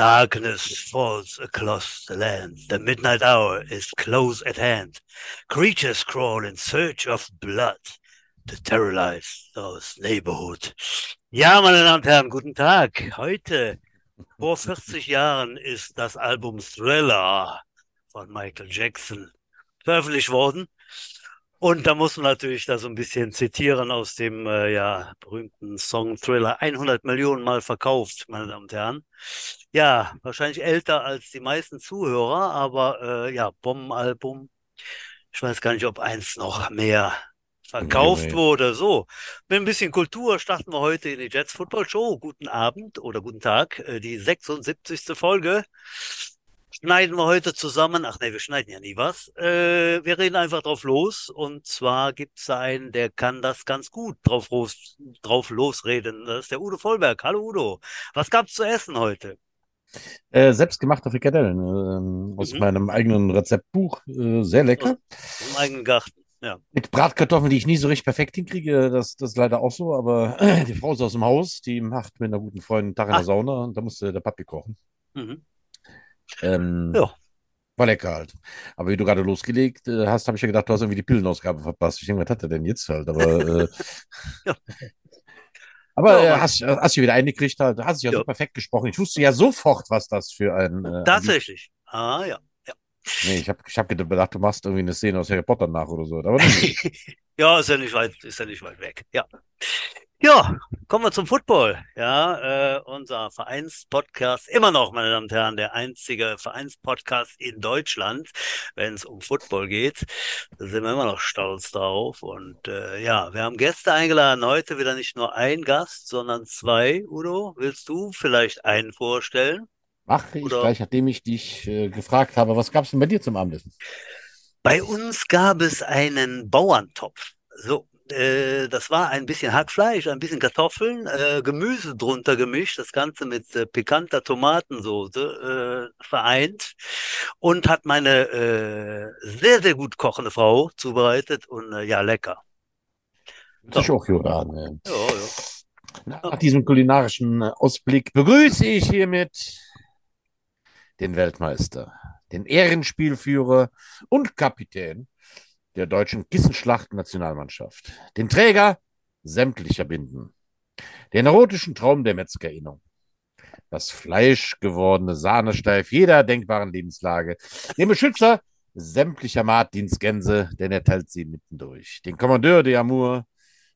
Darkness falls across the land. The midnight hour is close at hand. Creatures crawl in search of blood to terrorize those neighborhood. Ja, meine Damen und Herren, guten Tag. Heute, vor 40 Jahren, ist das Album Thriller von Michael Jackson veröffentlicht worden. Und da muss man natürlich da so ein bisschen zitieren aus dem äh, ja, berühmten Song Thriller. 100 Millionen Mal verkauft, meine Damen und Herren. Ja, wahrscheinlich älter als die meisten Zuhörer, aber äh, ja, Bombenalbum. Ich weiß gar nicht, ob eins noch mehr verkauft nee, nee. wurde. So, mit ein bisschen Kultur starten wir heute in die Jets Football Show. Guten Abend oder guten Tag, äh, die 76. Folge schneiden wir heute zusammen. Ach nee, wir schneiden ja nie was. Äh, wir reden einfach drauf los. Und zwar gibt's einen, der kann das ganz gut drauf, los, drauf losreden. Das ist der Udo Vollberg. Hallo Udo. Was gab's zu essen heute? Äh, selbstgemachte Frikadellen äh, aus mhm. meinem eigenen Rezeptbuch. Äh, sehr lecker. Aus dem eigenen Garten. Ja. Mit Bratkartoffeln, die ich nie so richtig perfekt hinkriege, das, das ist leider auch so, aber die Frau ist aus dem Haus, die macht mit einer guten Freundin einen Tag in der Sauna und da musste der Papi kochen. Mhm. Ähm, ja. War lecker halt. Aber wie du gerade losgelegt äh, hast, habe ich ja gedacht, du hast irgendwie die Pillenausgabe verpasst. Ich denke, was hat er denn jetzt halt? Aber, äh, ja. aber ja, äh, hast, hast du wieder eingekriegt halt. Du hast ja, ja. so perfekt gesprochen. Ich wusste ja sofort, was das für ein. Äh, Tatsächlich. Ah, ja. ja. Nee, ich habe ich hab gedacht, du machst irgendwie eine Szene aus Harry Potter nach oder so. Aber ja, ist ja nicht weit, ist ja nicht weit weg. Ja. Ja, kommen wir zum Football. Ja, äh, unser Vereinspodcast, immer noch, meine Damen und Herren, der einzige Vereinspodcast in Deutschland, wenn es um Football geht. Da sind wir immer noch stolz drauf. Und äh, ja, wir haben Gäste eingeladen. Heute wieder nicht nur ein Gast, sondern zwei. Udo, willst du vielleicht einen vorstellen? Mach ich Oder? gleich, nachdem ich dich äh, gefragt habe. Was gab es denn bei dir zum Abendessen? Bei uns gab es einen Bauerntopf. So, äh, das war ein bisschen Hackfleisch, ein bisschen Kartoffeln, äh, Gemüse drunter gemischt, das Ganze mit äh, pikanter Tomatensoße äh, vereint und hat meine äh, sehr, sehr gut kochende Frau zubereitet und ja, lecker. Das ist auch. Ne? Ja, ja. Nach diesem kulinarischen Ausblick begrüße ich hiermit den Weltmeister, den Ehrenspielführer und Kapitän der deutschen Kissenschlacht-Nationalmannschaft, den Träger sämtlicher Binden, den erotischen Traum der Metzgerinnung, das fleischgewordene Sahnesteif jeder denkbaren Lebenslage, den Beschützer sämtlicher Martinsgänse, denn er teilt sie mittendurch, den Kommandeur de Amour,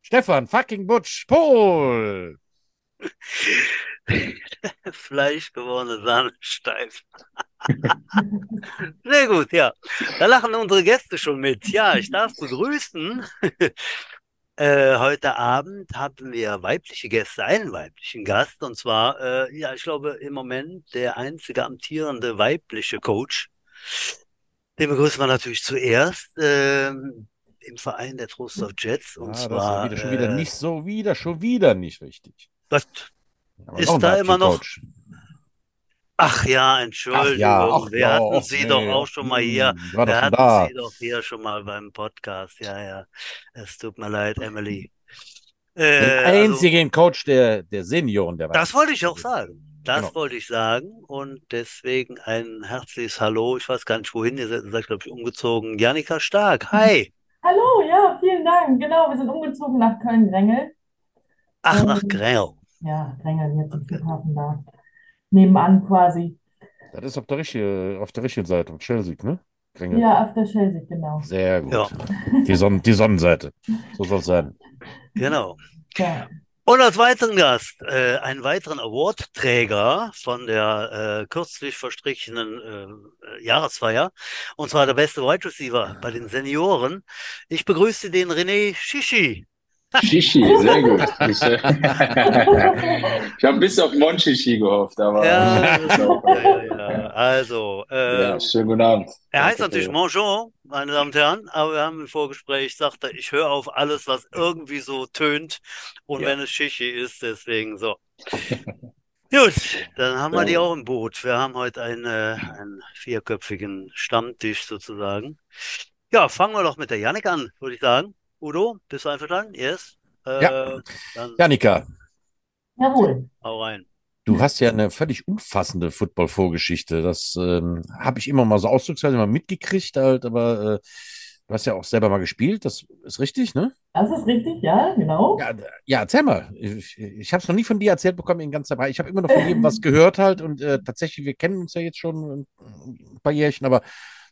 Stefan fucking Butch Pohl. Fleischgewordene Sahnesteif. Sehr gut, ja. Da lachen unsere Gäste schon mit. Ja, ich darf begrüßen. Äh, heute Abend haben wir weibliche Gäste, einen weiblichen Gast, und zwar, äh, ja, ich glaube, im Moment der einzige amtierende weibliche Coach. Den begrüßen wir natürlich zuerst äh, im Verein der Trost of Jets. Und ja, zwar. Das ist wieder, schon wieder äh, nicht so wieder, schon wieder nicht richtig. Was? Ist da immer noch. Coach. Ach ja, Entschuldigung. Ach ja, ach, wir hatten ja, Sie nee, doch auch schon mal hier. Hm, wir hatten da. Sie doch hier schon mal beim Podcast. Ja, ja. Es tut mir leid, Emily. Äh, Den also einzigen also, Coach der, der Senioren, der Das wollte ich auch sagen. Das genau. wollte ich sagen. Und deswegen ein herzliches Hallo. Ich weiß gar nicht, wohin ihr seid. Ihr seid, glaube ich, umgezogen. Janika Stark. Hi. Hallo, ja, vielen Dank. Genau, wir sind umgezogen nach Köln-Grengel. Ach, ähm, nach Grengel. Ja, Grengel, jetzt im Flughafen da nebenan quasi. Das ist auf der richtigen, auf der richtigen Seite, auf Chelsea, ne? Kringel. Ja, auf der Chelsea, genau. Sehr gut. Ja. Die, Sonn die Sonnenseite. So soll es sein. Genau. Ja. Und als weiteren Gast, äh, einen weiteren Awardträger von der äh, kürzlich verstrichenen äh, Jahresfeier, und zwar der beste Wide Receiver bei den Senioren. Ich begrüße den René Shishi. Shishi, sehr gut. Ich, äh, ich habe bis auf Monchichi gehofft, aber. Ja, ja, ja, Also, äh, ja, schönen guten Abend. Er heißt natürlich Monjon, meine Damen und Herren, aber wir haben im Vorgespräch gesagt, ich höre auf alles, was irgendwie so tönt und ja. wenn es Shishi ist, deswegen so. Gut, dann haben wir die auch im Boot. Wir haben heute einen, äh, einen vierköpfigen Stammtisch sozusagen. Ja, fangen wir doch mit der Janik an, würde ich sagen. Udo, bist du einverstanden? Yes? Äh, ja. Janika. Jawohl. Hau rein. Du hast ja eine völlig umfassende Football-Vorgeschichte. Das ähm, habe ich immer mal so ausdrucksweise mal mitgekriegt, halt, aber äh, du hast ja auch selber mal gespielt, das ist richtig, ne? Das ist richtig, ja, genau. Ja, ja erzähl mal. Ich, ich habe es noch nie von dir erzählt bekommen in ganzer Weile. Ich habe immer noch von jedem was gehört halt und äh, tatsächlich, wir kennen uns ja jetzt schon ein paar Jährchen, aber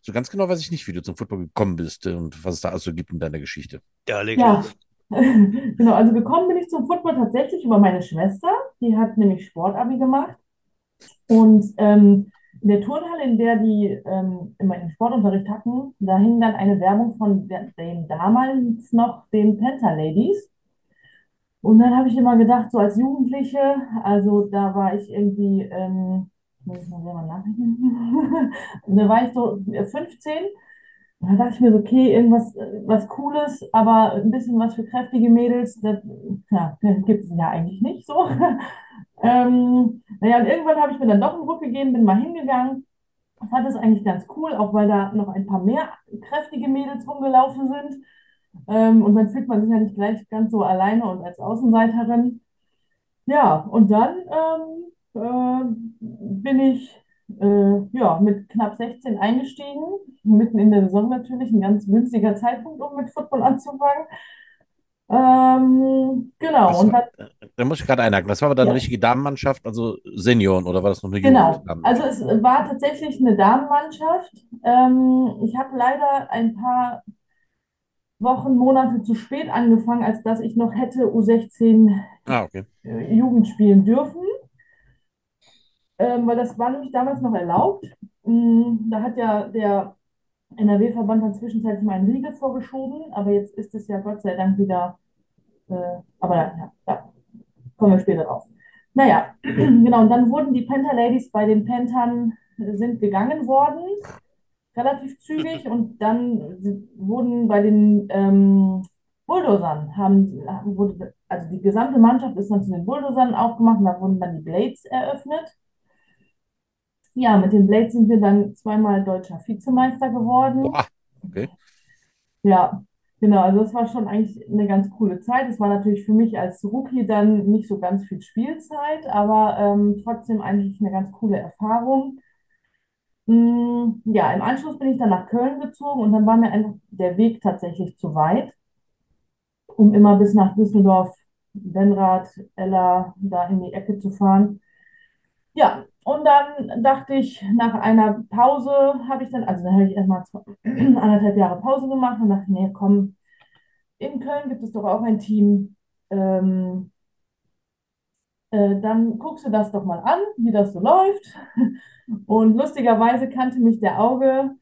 so ganz genau weiß ich nicht, wie du zum Football gekommen bist und was es da also gibt in deiner Geschichte. Ja, leg ja. genau, also gekommen bin ich zum Football tatsächlich über meine Schwester. Die hat nämlich Sportabi gemacht. Und ähm, in der Turnhalle, in der die ähm, immer den Sportunterricht hatten, da hing dann eine Werbung von den damals noch den Panther Ladies. Und dann habe ich immer gedacht, so als Jugendliche, also da war ich irgendwie, ähm, da war ich so 15 und dann dachte ich mir so, okay, irgendwas was Cooles, aber ein bisschen was für kräftige Mädels, das ja, gibt es ja eigentlich nicht so. ähm, naja, und irgendwann habe ich mir dann doch einen Ruck gegeben, bin mal hingegangen. Fand das eigentlich ganz cool, auch weil da noch ein paar mehr kräftige Mädels rumgelaufen sind. Ähm, und dann fühlt man sich ja nicht gleich ganz so alleine und als Außenseiterin. Ja, und dann ähm, äh, bin ich äh, ja, mit knapp 16 eingestiegen, mitten in der Saison natürlich, ein ganz günstiger Zeitpunkt, um mit Football anzufangen. Ähm, genau. Das und dann, da muss ich gerade einhaken. Das war aber dann ja. eine richtige Damenmannschaft, also Senioren, oder war das noch eine Genau. Also es war tatsächlich eine Damenmannschaft. Ähm, ich habe leider ein paar Wochen, Monate zu spät angefangen, als dass ich noch hätte U16 ah, okay. Äh, Jugend spielen dürfen ähm, weil das war nämlich damals noch erlaubt. Mm, da hat ja der NRW-Verband dann zwischenzeitlich mal einen Riegel vorgeschoben, aber jetzt ist es ja Gott sei Dank wieder, äh, aber ja, da kommen wir später drauf. Naja, genau, und dann wurden die Panther Ladies bei den Panthern äh, sind gegangen worden, relativ zügig, und dann wurden bei den ähm, Bulldozern, haben, wurde, also die gesamte Mannschaft ist dann zu den Bulldozern aufgemacht und da wurden dann die Blades eröffnet. Ja, mit den Blades sind wir dann zweimal deutscher Vizemeister geworden. Boah, okay. Ja, genau. Also das war schon eigentlich eine ganz coole Zeit. Es war natürlich für mich als Rookie dann nicht so ganz viel Spielzeit, aber ähm, trotzdem eigentlich eine ganz coole Erfahrung. Mm, ja, im Anschluss bin ich dann nach Köln gezogen und dann war mir einfach der Weg tatsächlich zu weit, um immer bis nach Düsseldorf, Benrath, Ella, da in die Ecke zu fahren. Dann dachte ich, nach einer Pause habe ich dann, also dann habe ich erstmal anderthalb Jahre Pause gemacht und dachte, nee, komm, in Köln gibt es doch auch ein Team. Ähm, äh, dann guckst du das doch mal an, wie das so läuft. Und lustigerweise kannte mich der Auge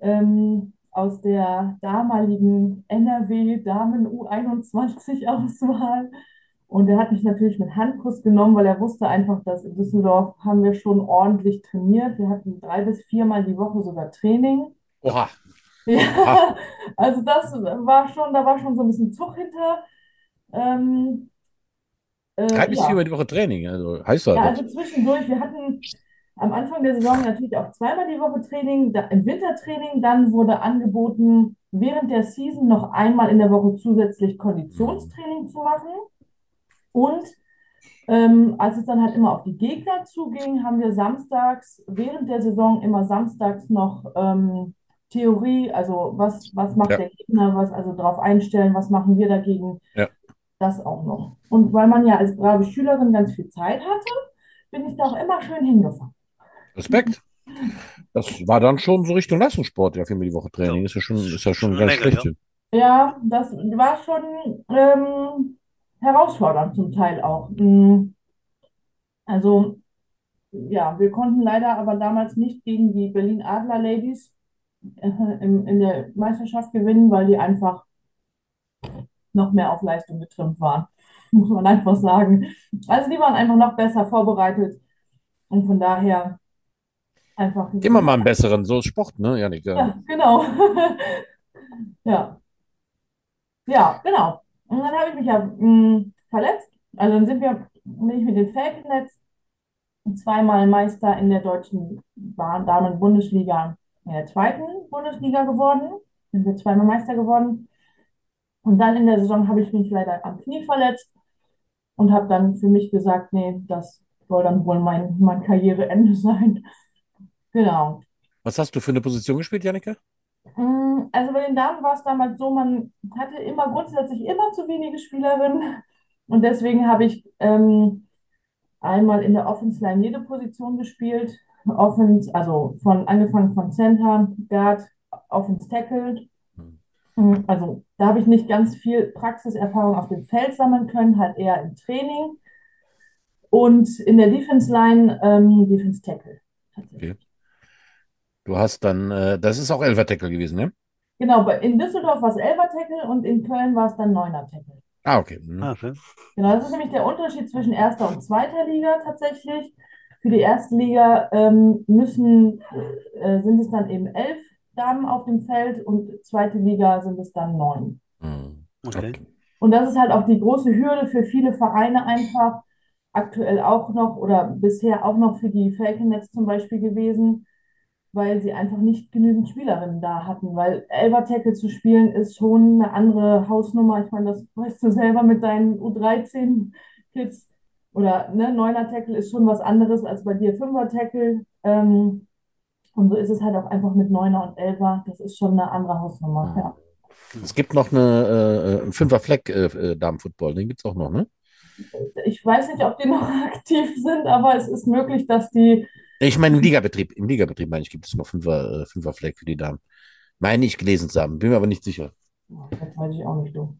ähm, aus der damaligen NRW Damen U21 Auswahl und er hat mich natürlich mit Handkuss genommen, weil er wusste einfach, dass in Düsseldorf haben wir schon ordentlich trainiert. Wir hatten drei bis viermal die Woche sogar Training. Oha. Ja, Oha. also das war schon, da war schon so ein bisschen Zug hinter. Ähm, äh, drei bis ja. viermal die Woche Training, also heißt das. Ja, also zwischendurch. Wir hatten am Anfang der Saison natürlich auch zweimal die Woche Training, im Wintertraining. Dann wurde angeboten, während der Season noch einmal in der Woche zusätzlich Konditionstraining zu machen. Und ähm, als es dann halt immer auf die Gegner zuging, haben wir samstags, während der Saison immer samstags noch ähm, Theorie, also was, was macht ja. der Gegner, was also darauf einstellen, was machen wir dagegen, ja. das auch noch. Und weil man ja als brave Schülerin ganz viel Zeit hatte, bin ich da auch immer schön hingefahren. Respekt. Das war dann schon so Richtung Leistungssport, ja, viermal die Woche Training. Ist ja schon, ist ja schon ganz schlecht. Ja, das war schon ähm, herausfordernd zum Teil auch. Mm. Also ja, wir konnten leider aber damals nicht gegen die Berlin Adler Ladies äh, in, in der Meisterschaft gewinnen, weil die einfach noch mehr auf Leistung getrimmt waren, muss man einfach sagen. Also die waren einfach noch besser vorbereitet und von daher einfach. Immer mal einen besseren, so Sport, ne, Janik? Ja, genau. ja. Ja, genau. Und dann habe ich mich ja mh, mm, verletzt. Also dann sind wir, bin ich mit den Falcons zweimal Meister in der deutschen Damen-Bundesliga, in der zweiten Bundesliga geworden. Sind wir zweimal Meister geworden. Und dann in der Saison habe ich mich leider am Knie verletzt und habe dann für mich gesagt, nee, das soll dann wohl mein, mein Karriereende sein. Genau. Was hast du für eine Position gespielt, Janneke? Mm, also bei den Damen war es damals so, man hatte immer grundsätzlich immer zu wenige Spielerinnen. Und deswegen habe ich ähm, einmal in der Offense Line jede Position gespielt. Offense, also von angefangen von Center, Guard, Offense Tackle. Mhm. Also da habe ich nicht ganz viel Praxiserfahrung auf dem Feld sammeln können, halt eher im Training. Und in der Defense Line ähm, Defense Tackle. Okay. Du hast dann, äh, das ist auch Elfer Tackle gewesen, ne? Genau, in Düsseldorf war es Elfer Tackle und in Köln war es dann Neuner Tackle. Ah, okay. Mhm. Ah, okay. Genau, das ist nämlich der Unterschied zwischen erster und zweiter Liga tatsächlich. Für die erste Liga ähm, müssen, äh, sind es dann eben elf Damen auf dem Feld und zweite Liga sind es dann neun. Mhm. Okay. Und das ist halt auch die große Hürde für viele Vereine einfach, aktuell auch noch oder bisher auch noch für die Falcon zum Beispiel gewesen, weil sie einfach nicht genügend Spielerinnen da hatten. Weil Elber Tackle zu spielen ist schon eine andere Hausnummer. Ich meine, das weißt du selber mit deinen U13-Kids. Oder ne, Neuner Tackle ist schon was anderes als bei dir Fünfer Tackle. Ähm, und so ist es halt auch einfach mit Neuner und Elfer. Das ist schon eine andere Hausnummer. Ja. Es gibt noch eine, äh, einen Fünfer Fleck äh, äh den gibt es auch noch, ne? Ich weiß nicht, ob die noch aktiv sind, aber es ist möglich, dass die ich meine, im Ligabetrieb, im Ligabetrieb meine ich, gibt es noch Fünfer, äh, Fünfer Fleck für die Damen. Meine ich gelesen zu haben, bin mir aber nicht sicher. Das weiß ich auch nicht, du.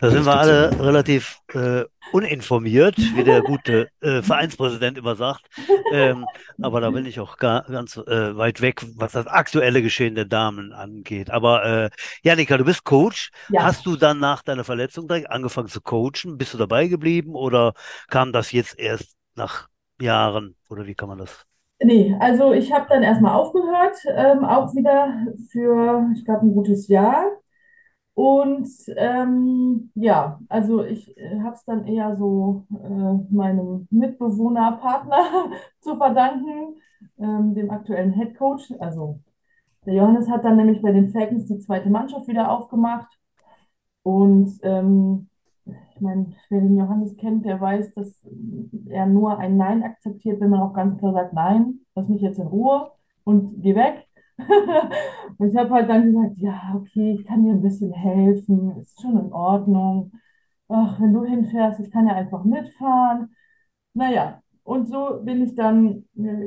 Da sind wir alle relativ äh, uninformiert, wie der gute äh, Vereinspräsident immer sagt. Ähm, aber da bin ich auch gar, ganz äh, weit weg, was das aktuelle Geschehen der Damen angeht. Aber äh, Janika, du bist Coach. Ja. Hast du dann nach deiner Verletzung direkt angefangen zu coachen? Bist du dabei geblieben oder kam das jetzt erst nach Jahren? Oder wie kann man das Nee, also ich habe dann erstmal aufgehört, ähm, auch wieder für, ich glaube, ein gutes Jahr. Und ähm, ja, also ich äh, habe es dann eher so äh, meinem Mitbewohner, Partner zu verdanken, ähm, dem aktuellen Head Coach. Also der Johannes hat dann nämlich bei den Falcons die zweite Mannschaft wieder aufgemacht. Und ähm, ich meine, wer den Johannes kennt, der weiß, dass er nur ein Nein akzeptiert, wenn man auch ganz klar sagt, nein, lass mich jetzt in Ruhe und geh weg. und ich habe halt dann gesagt, ja, okay, ich kann dir ein bisschen helfen, ist schon in Ordnung. Ach, wenn du hinfährst, ich kann ja einfach mitfahren. Naja, und so bin ich dann,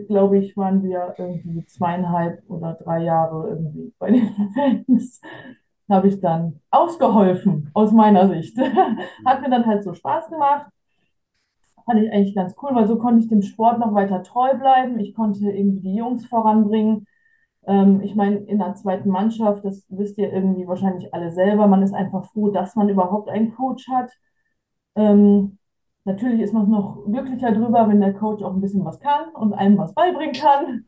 glaube ich, waren wir irgendwie zweieinhalb oder drei Jahre irgendwie bei den Fans habe ich dann ausgeholfen, aus meiner Sicht. Hat mir dann halt so Spaß gemacht. Fand ich eigentlich ganz cool, weil so konnte ich dem Sport noch weiter treu bleiben. Ich konnte irgendwie die Jungs voranbringen. Ähm, ich meine, in der zweiten Mannschaft, das wisst ihr irgendwie wahrscheinlich alle selber, man ist einfach froh, dass man überhaupt einen Coach hat. Ähm, natürlich ist man noch glücklicher drüber, wenn der Coach auch ein bisschen was kann und einem was beibringen kann.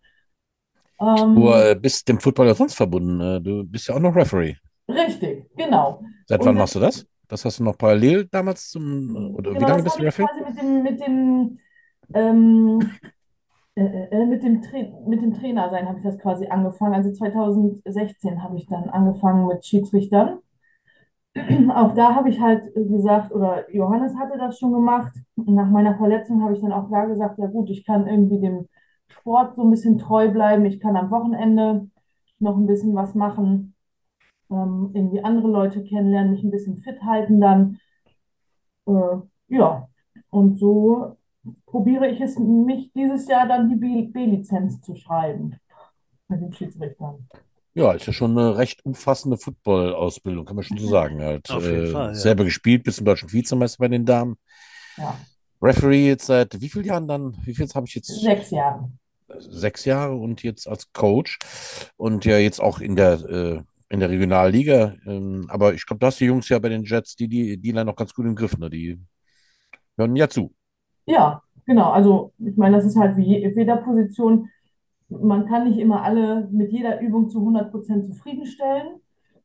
Ähm, du äh, bist dem Football ja sonst verbunden. Äh, du bist ja auch noch Referee. Richtig, genau. Seit wann machst du das? Das hast du noch parallel damals zum, oder genau, wie lange bist du Referee? Quasi mit dem, mit dem, ähm, äh, äh, mit dem, mit dem Trainer sein habe ich das quasi angefangen. Also 2016 habe ich dann angefangen mit Schiedsrichtern. Auch da habe ich halt gesagt, oder Johannes hatte das schon gemacht. Nach meiner Verletzung habe ich dann auch klar gesagt, ja gut, ich kann irgendwie dem Sport so ein bisschen treu bleiben. Ich kann am Wochenende noch ein bisschen was machen ähm, irgendwie andere Leute kennenlernen, mich ein bisschen fit halten dann. Äh, ja, und so probiere ich es, mich dieses Jahr dann die B-Lizenz zu schreiben mit den Schiedsrichtern. Ja, ist ja schon eine recht umfassende Football-Ausbildung, kann man schon so sagen. Halt, Auf jeden äh, Fall, ja. Selber gespielt, bis zum deutschen Vizemeister bei den Damen. Ja. Referee jetzt seit wie vielen Jahren dann? Wie viel habe ich jetzt? Sechs Jahre. Sechs Jahre und jetzt als Coach und ja jetzt auch in der äh, in der Regionalliga. Ähm, aber ich glaube, da die Jungs ja bei den Jets, die die die noch ganz gut im Griff. Ne? Die hören ja zu. Ja, genau. Also ich meine, das ist halt wie jeder Position. Man kann nicht immer alle mit jeder Übung zu 100 Prozent zufriedenstellen.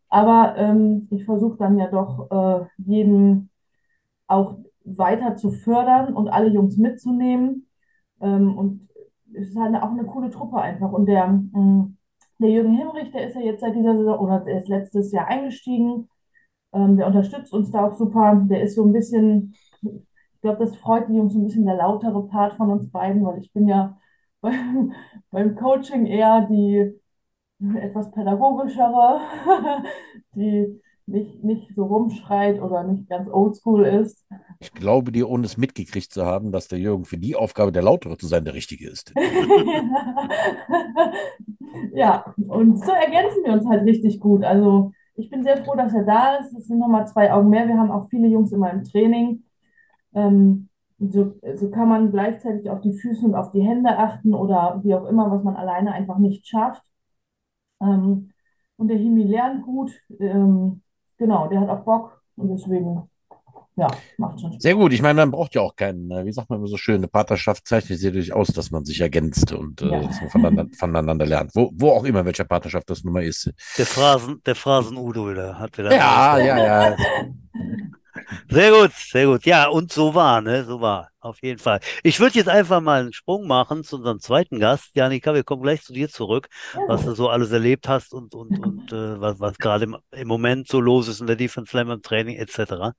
Aber ähm, ich versuche dann ja doch äh, jeden auch weiter zu fördern und alle Jungs mitzunehmen. Ähm, und es ist halt auch eine coole Truppe einfach. Und der, mh, mm, der Jürgen Himmrich, der ist ja jetzt seit dieser Saison oder der ist letztes Jahr eingestiegen. Ähm, der unterstützt uns da auch super. Der ist so ein bisschen, ich Ich glaube, das freut die Jungs ein bisschen der lautere Part von uns beiden, weil ich bin ja beim, beim Coaching eher die etwas pädagogischere, die nicht, nicht so rumschreit oder nicht ganz oldschool ist. Ich glaube dir, ohne es mitgekriegt zu haben, dass der Jürgen für die Aufgabe, der Lautere zu sein, der Richtige ist. ja, und so ergänzen wir uns halt richtig gut. Also ich bin sehr froh, dass er da ist. Es sind nochmal zwei Augen mehr. Wir haben auch viele Jungs in meinem Training. Ähm, so, so kann man gleichzeitig auf die Füße und auf die Hände achten oder wie auch immer, was man alleine einfach nicht schafft. Ähm, und der Himi lernt gut. Ähm, genau, der hat auch Bock und deswegen, ja, macht schon Spaß. Sehr gut. Ich meine, man braucht ja auch keinen, äh, wie sagt man immer so schön, eine Partnerschaft zeichnet sich dadurch aus, dass man sich ergänzt und äh, dass man voneinander, voneinander lernt. Wo, wo auch immer, welcher Partnerschaft das nun mal ist. Der Phrasen, der Phrasen der hat wieder. Ja, ja, ja. Sehr gut, sehr gut. Ja, und so war, ne? So war. Auf jeden Fall. Ich würde jetzt einfach mal einen Sprung machen zu unserem zweiten Gast. Janika, wir kommen gleich zu dir zurück, was du so alles erlebt hast und, und, und äh, was, was gerade im, im, Moment so los ist in der Defense Slam im Training etc.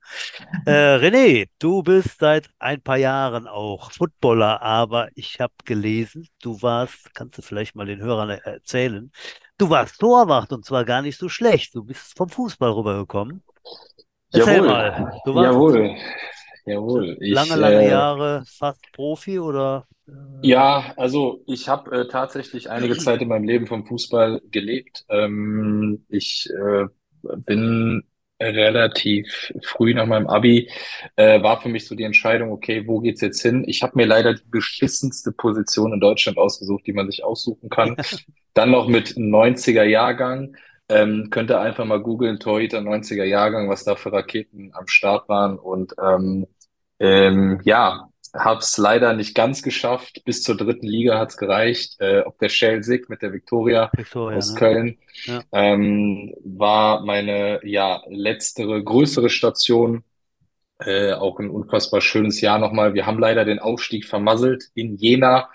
Äh, René, du bist seit ein paar Jahren auch Footballer, aber ich habe gelesen, du warst, kannst du vielleicht mal den Hörern erzählen, du warst Torwart und zwar gar nicht so schlecht. Du bist vom Fußball rübergekommen. Erzähl Jawohl. mal. Du warst Jawohl. Jawohl. Ich, lange, lange äh, Jahre fast Profi oder? äh, Ja, also ich habe äh, tatsächlich einige Zeit in meinem Leben vom Fußball gelebt. Ähm, ich äh, bin relativ früh nach meinem Abi, äh, war für mich so die Entscheidung, okay, wo geht's jetzt hin? Ich habe mir leider die beschissenste Position in Deutschland ausgesucht, die man sich aussuchen kann. Dann noch mit 90er Jahrgang. Ähm, könnt ihr einfach mal googeln, Torhüter 90er Jahrgang, was da für Raketen am Start waren. Und ähm, ähm, ja, hab's leider nicht ganz geschafft. Bis zur dritten Liga hat's gereicht. Äh, ob der Schelsig mit der Viktoria Victoria, aus ne? Köln Ja. ähm, war meine ja letztere größere Station. Äh, auch ein unfassbar schönes Jahr nochmal. Wir haben leider den Aufstieg vermasselt in Jena.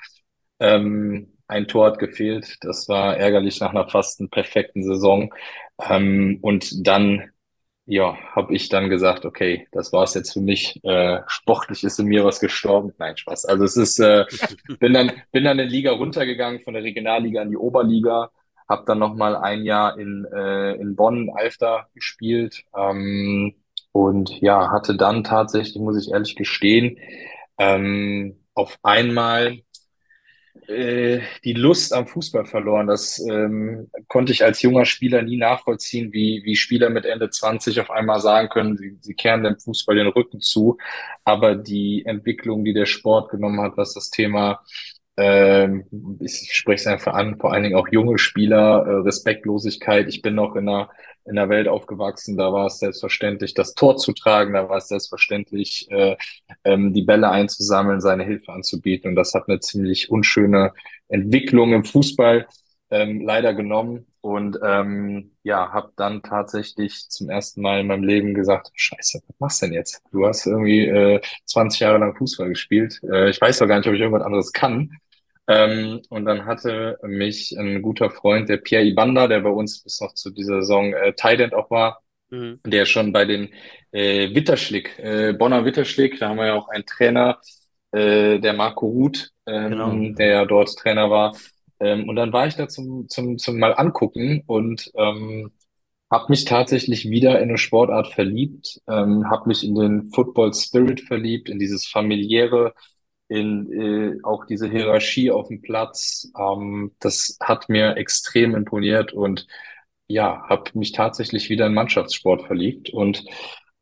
Ähm, ein Tor hat gefehlt. Das war ärgerlich nach einer fast perfekten Saison. Ähm, und dann, ja, habe ich dann gesagt, okay, das war's jetzt für mich. Äh, sportlich ist in mir was gestorben. Nein, Spaß. Also es ist, äh, bin dann, bin dann in Liga runtergegangen von der Regionalliga in die Oberliga. Hab dann noch mal ein Jahr in, äh, in Bonn, Alfter gespielt. Ähm, und ja, hatte dann tatsächlich, muss ich ehrlich gestehen, ähm, auf einmal äh, die Lust am Fußball verloren. Das ähm, konnte ich als junger Spieler nie nachvollziehen, wie, wie Spieler mit Ende 20 auf einmal sagen können, sie, sie kehren dem Fußball den Rücken zu. Aber die Entwicklung, die der Sport genommen hat, was das Thema ähm, ich spreche es einfach an, vor allen Dingen auch junge Spieler, äh, Respektlosigkeit. Ich bin noch in einer, in einer Welt aufgewachsen, da war es selbstverständlich, das Tor zu tragen, da war es selbstverständlich, äh, ähm, die Bälle einzusammeln, seine Hilfe anzubieten. Und das hat eine ziemlich unschöne Entwicklung im Fußball ähm, leider genommen. Und ähm, ja, habe dann tatsächlich zum ersten Mal in meinem Leben gesagt, Scheiße, was machst du denn jetzt? Du hast irgendwie äh, 20 Jahre lang Fußball gespielt. Äh, ich weiß doch gar nicht, ob ich irgendwas anderes kann. Ähm, und dann hatte mich ein guter Freund, der Pierre Ibanda, der bei uns bis noch zu dieser Saison äh, Tight auch war, Mhm. der schon bei den äh, Witterschlick, äh, Bonner Witterschlick, da haben wir ja auch einen Trainer, äh, der Marco Ruth, ähm, Genau. der ja dort Trainer war. Ähm, und dann war ich da zum, zum, zum mal angucken und ähm, habe mich tatsächlich wieder in eine Sportart verliebt, ähm, habe mich in den Football Spirit verliebt, in dieses familiäre, in äh, auch diese Hierarchie auf dem Platz. Ähm, das hat mir extrem imponiert und ja, habe mich tatsächlich wieder in Mannschaftssport verliebt und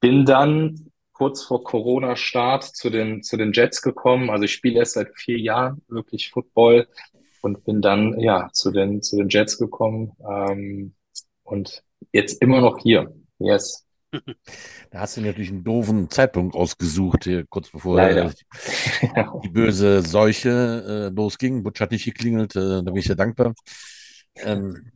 bin dann kurz vor Corona-Start zu den, zu den Jets gekommen. Also ich spiele erst seit vier Jahren wirklich Football und bin dann ja zu den, zu den Jets gekommen ähm, und jetzt immer noch hier. Yes, Da hast du natürlich einen doofen Zeitpunkt ausgesucht, hier kurz bevor äh, die böse Seuche äh, losging. Butch hat nicht geklingelt, äh, da bin ich sehr dankbar. Ähm,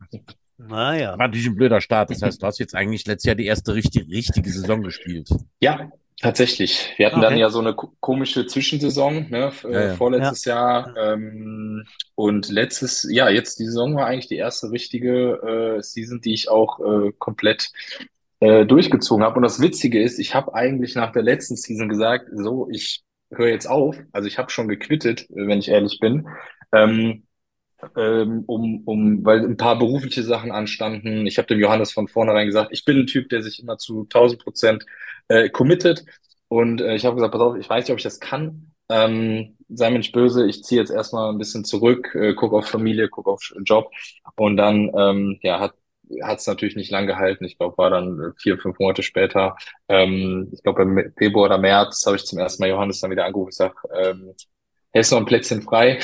Naja. war natürlich ein blöder Start. Das heißt, du hast jetzt eigentlich letztes Jahr die erste richtig, richtige Saison gespielt. Ja, tatsächlich. Wir hatten dann Okay. ja so eine ko- komische Zwischensaison, ne, f- Ja, äh, ja. vorletztes Jahr. Ähm, und letztes, ja, jetzt die Saison war eigentlich die erste richtige äh, Season, die ich auch äh, komplett äh, durchgezogen habe. Und das Witzige ist, ich habe eigentlich nach der letzten Season gesagt, so, ich höre jetzt auf. Also ich habe schon gequittet, wenn ich ehrlich bin. Ähm, ähm, um, um, weil ein paar berufliche Sachen anstanden. Ich habe dem Johannes von vornherein gesagt, ich bin ein Typ, der sich immer zu 1000 Prozent äh, committet. Und äh, ich habe gesagt, pass auf, ich weiß nicht, ob ich das kann. Ähm, sei mir nicht böse, ich ziehe jetzt erstmal ein bisschen zurück, äh, guck auf Familie, guck auf Job. Und dann ähm, ja, hat hat es natürlich nicht lang gehalten. Ich glaube, war dann vier, fünf Monate später. Ähm, ich glaube, im Februar oder März habe ich zum ersten Mal Johannes dann wieder angerufen und gesagt, ähm, ist noch ein Plätzchen frei.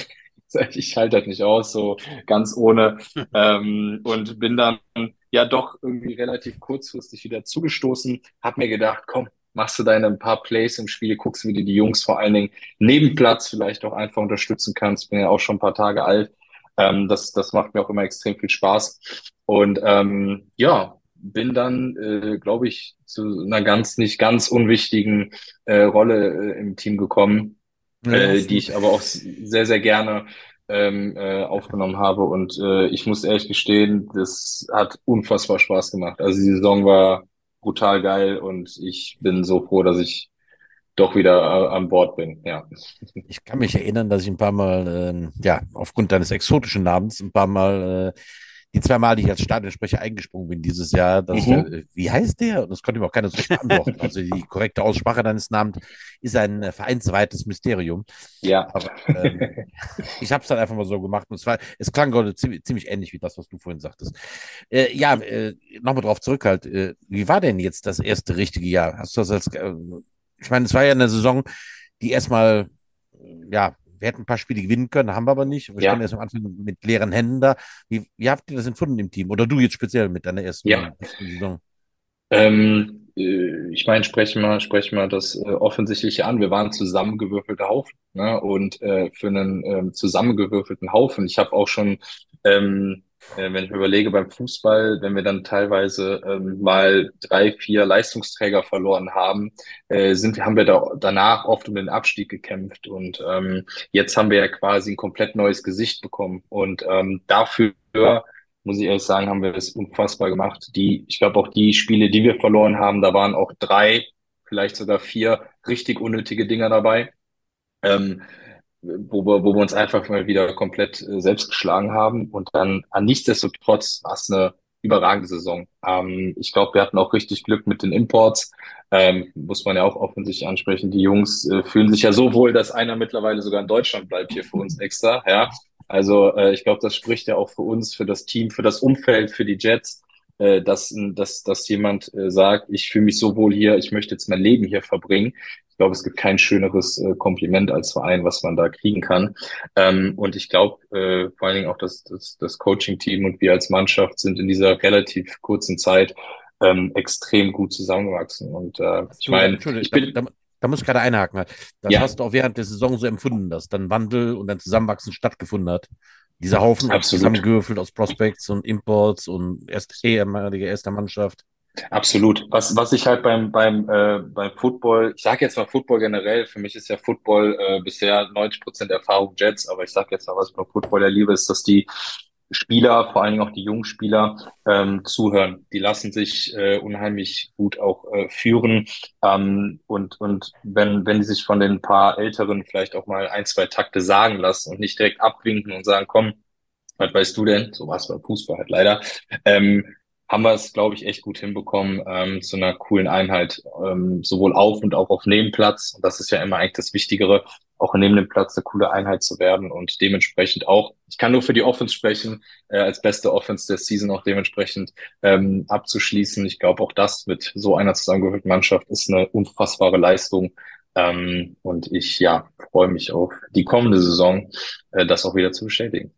ich halte das nicht aus, so ganz ohne. ähm, und bin dann ja doch irgendwie relativ kurzfristig wieder zugestoßen. Hab mir gedacht, komm, machst du deine ein paar Plays im Spiel, guckst, wie du die Jungs vor allen Dingen neben Platz vielleicht auch einfach unterstützen kannst. Bin ja auch schon ein paar Tage alt. Ähm, das, das macht mir auch immer extrem viel Spaß. Und ähm, ja, bin dann, äh, glaube ich, zu einer ganz nicht ganz unwichtigen äh, Rolle äh, im Team gekommen äh, die ich aber auch sehr, sehr gerne ähm, äh, aufgenommen habe. Und äh, ich muss ehrlich gestehen, das hat unfassbar Spaß gemacht. Also die Saison war brutal geil und ich bin so froh, dass ich doch wieder äh, an Bord bin. Ja. Ich kann mich erinnern, dass ich ein paar Mal, äh, ja, aufgrund deines exotischen Namens ein paar Mal äh, die zwei Mal, die ich als Stadionsprecher eingesprungen bin dieses Jahr, dass mhm. der, wie heißt der? Und das konnte mir auch keiner so beantworten. also die korrekte Aussprache deines Namens ist ein äh, vereinsweites Mysterium. Ja. Aber ähm, ich habe es dann einfach mal so gemacht und es war, es klang gerade ziemlich, ziemlich ähnlich wie das, was du vorhin sagtest. Äh, ja, äh, nochmal drauf zurück halt. Äh, wie war denn jetzt das erste richtige Jahr? Hast du das als, äh, ich meine, es war ja eine Saison, die erstmal, ja, wir hätten ein paar Spiele gewinnen können, haben wir aber nicht. Wir ja. standen erst am Anfang mit leeren Händen da. Wie, wie habt ihr das empfunden im Team? Oder du jetzt speziell mit deiner ersten, ja. Saison? Ähm, äh, ich meine, sprechen wir, sprechen wir das äh, Offensichtliche an. Wir waren zusammengewürfelter Haufen. Ne? Und äh, für einen ähm, zusammengewürfelten Haufen, ich habe auch schon ähm, äh, wenn ich mir überlege, beim Fußball, wenn wir dann teilweise ähm, mal drei, vier Leistungsträger verloren haben, äh, sind, haben wir da danach oft um den Abstieg gekämpft. Und ähm, jetzt haben wir ja quasi ein komplett neues Gesicht bekommen. Und ähm, dafür muss ich ehrlich sagen, haben wir das unfassbar gemacht. Die, ich glaube auch die Spiele, die wir verloren haben, da waren auch drei, vielleicht sogar vier richtig unnötige Dinger dabei. Ähm, wo wir, wo wir uns einfach mal wieder komplett äh, selbst geschlagen haben. Und dann an nichtsdestotrotz war es eine überragende Saison. Ähm, ich glaube, wir hatten auch richtig Glück mit den Imports. Ähm, muss man ja auch offensichtlich ansprechen. Die Jungs äh, fühlen sich ja so wohl, dass einer mittlerweile sogar in Deutschland bleibt hier für uns extra. Ja, also äh, ich glaube, das spricht ja auch für uns, für das Team, für das Umfeld, für die Jets, äh, dass, dass, dass jemand äh, sagt, ich fühle mich so wohl hier, ich möchte jetzt mein Leben hier verbringen ich glaube, es gibt kein schöneres äh, Kompliment als Verein, was man da kriegen kann. Ähm, und ich glaube, äh, vor allen Dingen auch das, das, das Coaching-Team und wir als Mannschaft sind in dieser relativ kurzen Zeit ähm, extrem gut zusammengewachsen. Und äh, ich meine, ich bin, da, da, muss ich gerade einhaken. Das ja. hast du auch während der Saison so empfunden, dass dann Wandel und dann Zusammenwachsen stattgefunden hat. Dieser Haufen zusammengewürfelt aus Prospects und Imports und erst ehemalige erster Mannschaft. Absolut. Was, was ich halt beim, beim, äh, beim Football, ich sage jetzt mal Football generell, für mich ist ja Football äh, bisher 90 Prozent Erfahrung Jets, aber ich sage jetzt mal, was ich beim Football ja liebe, ist, dass die Spieler, vor allen Dingen auch die jungen Spieler, ähm, zuhören. Die lassen sich äh, unheimlich gut auch äh, führen. Ähm, und und wenn, wenn die sich von den paar Älteren vielleicht auch mal ein, zwei Takte sagen lassen und nicht direkt abwinken und sagen, komm, was weißt du denn? So war es beim Fußball halt leider. Ähm, haben wir es, glaube ich, echt gut hinbekommen ähm, zu einer coolen Einheit, ähm, sowohl auf und auch auf Nebenplatz. Und das ist ja immer eigentlich das Wichtigere, auch neben dem Platz eine coole Einheit zu werden und dementsprechend auch, ich kann nur für die Offense sprechen, äh, als beste Offense der Season auch dementsprechend ähm, abzuschließen. Ich glaube, auch das mit so einer zusammengehörten Mannschaft ist eine unfassbare Leistung. Ähm, und ich ja freue mich auf die kommende Saison, äh, das auch wieder zu bestätigen.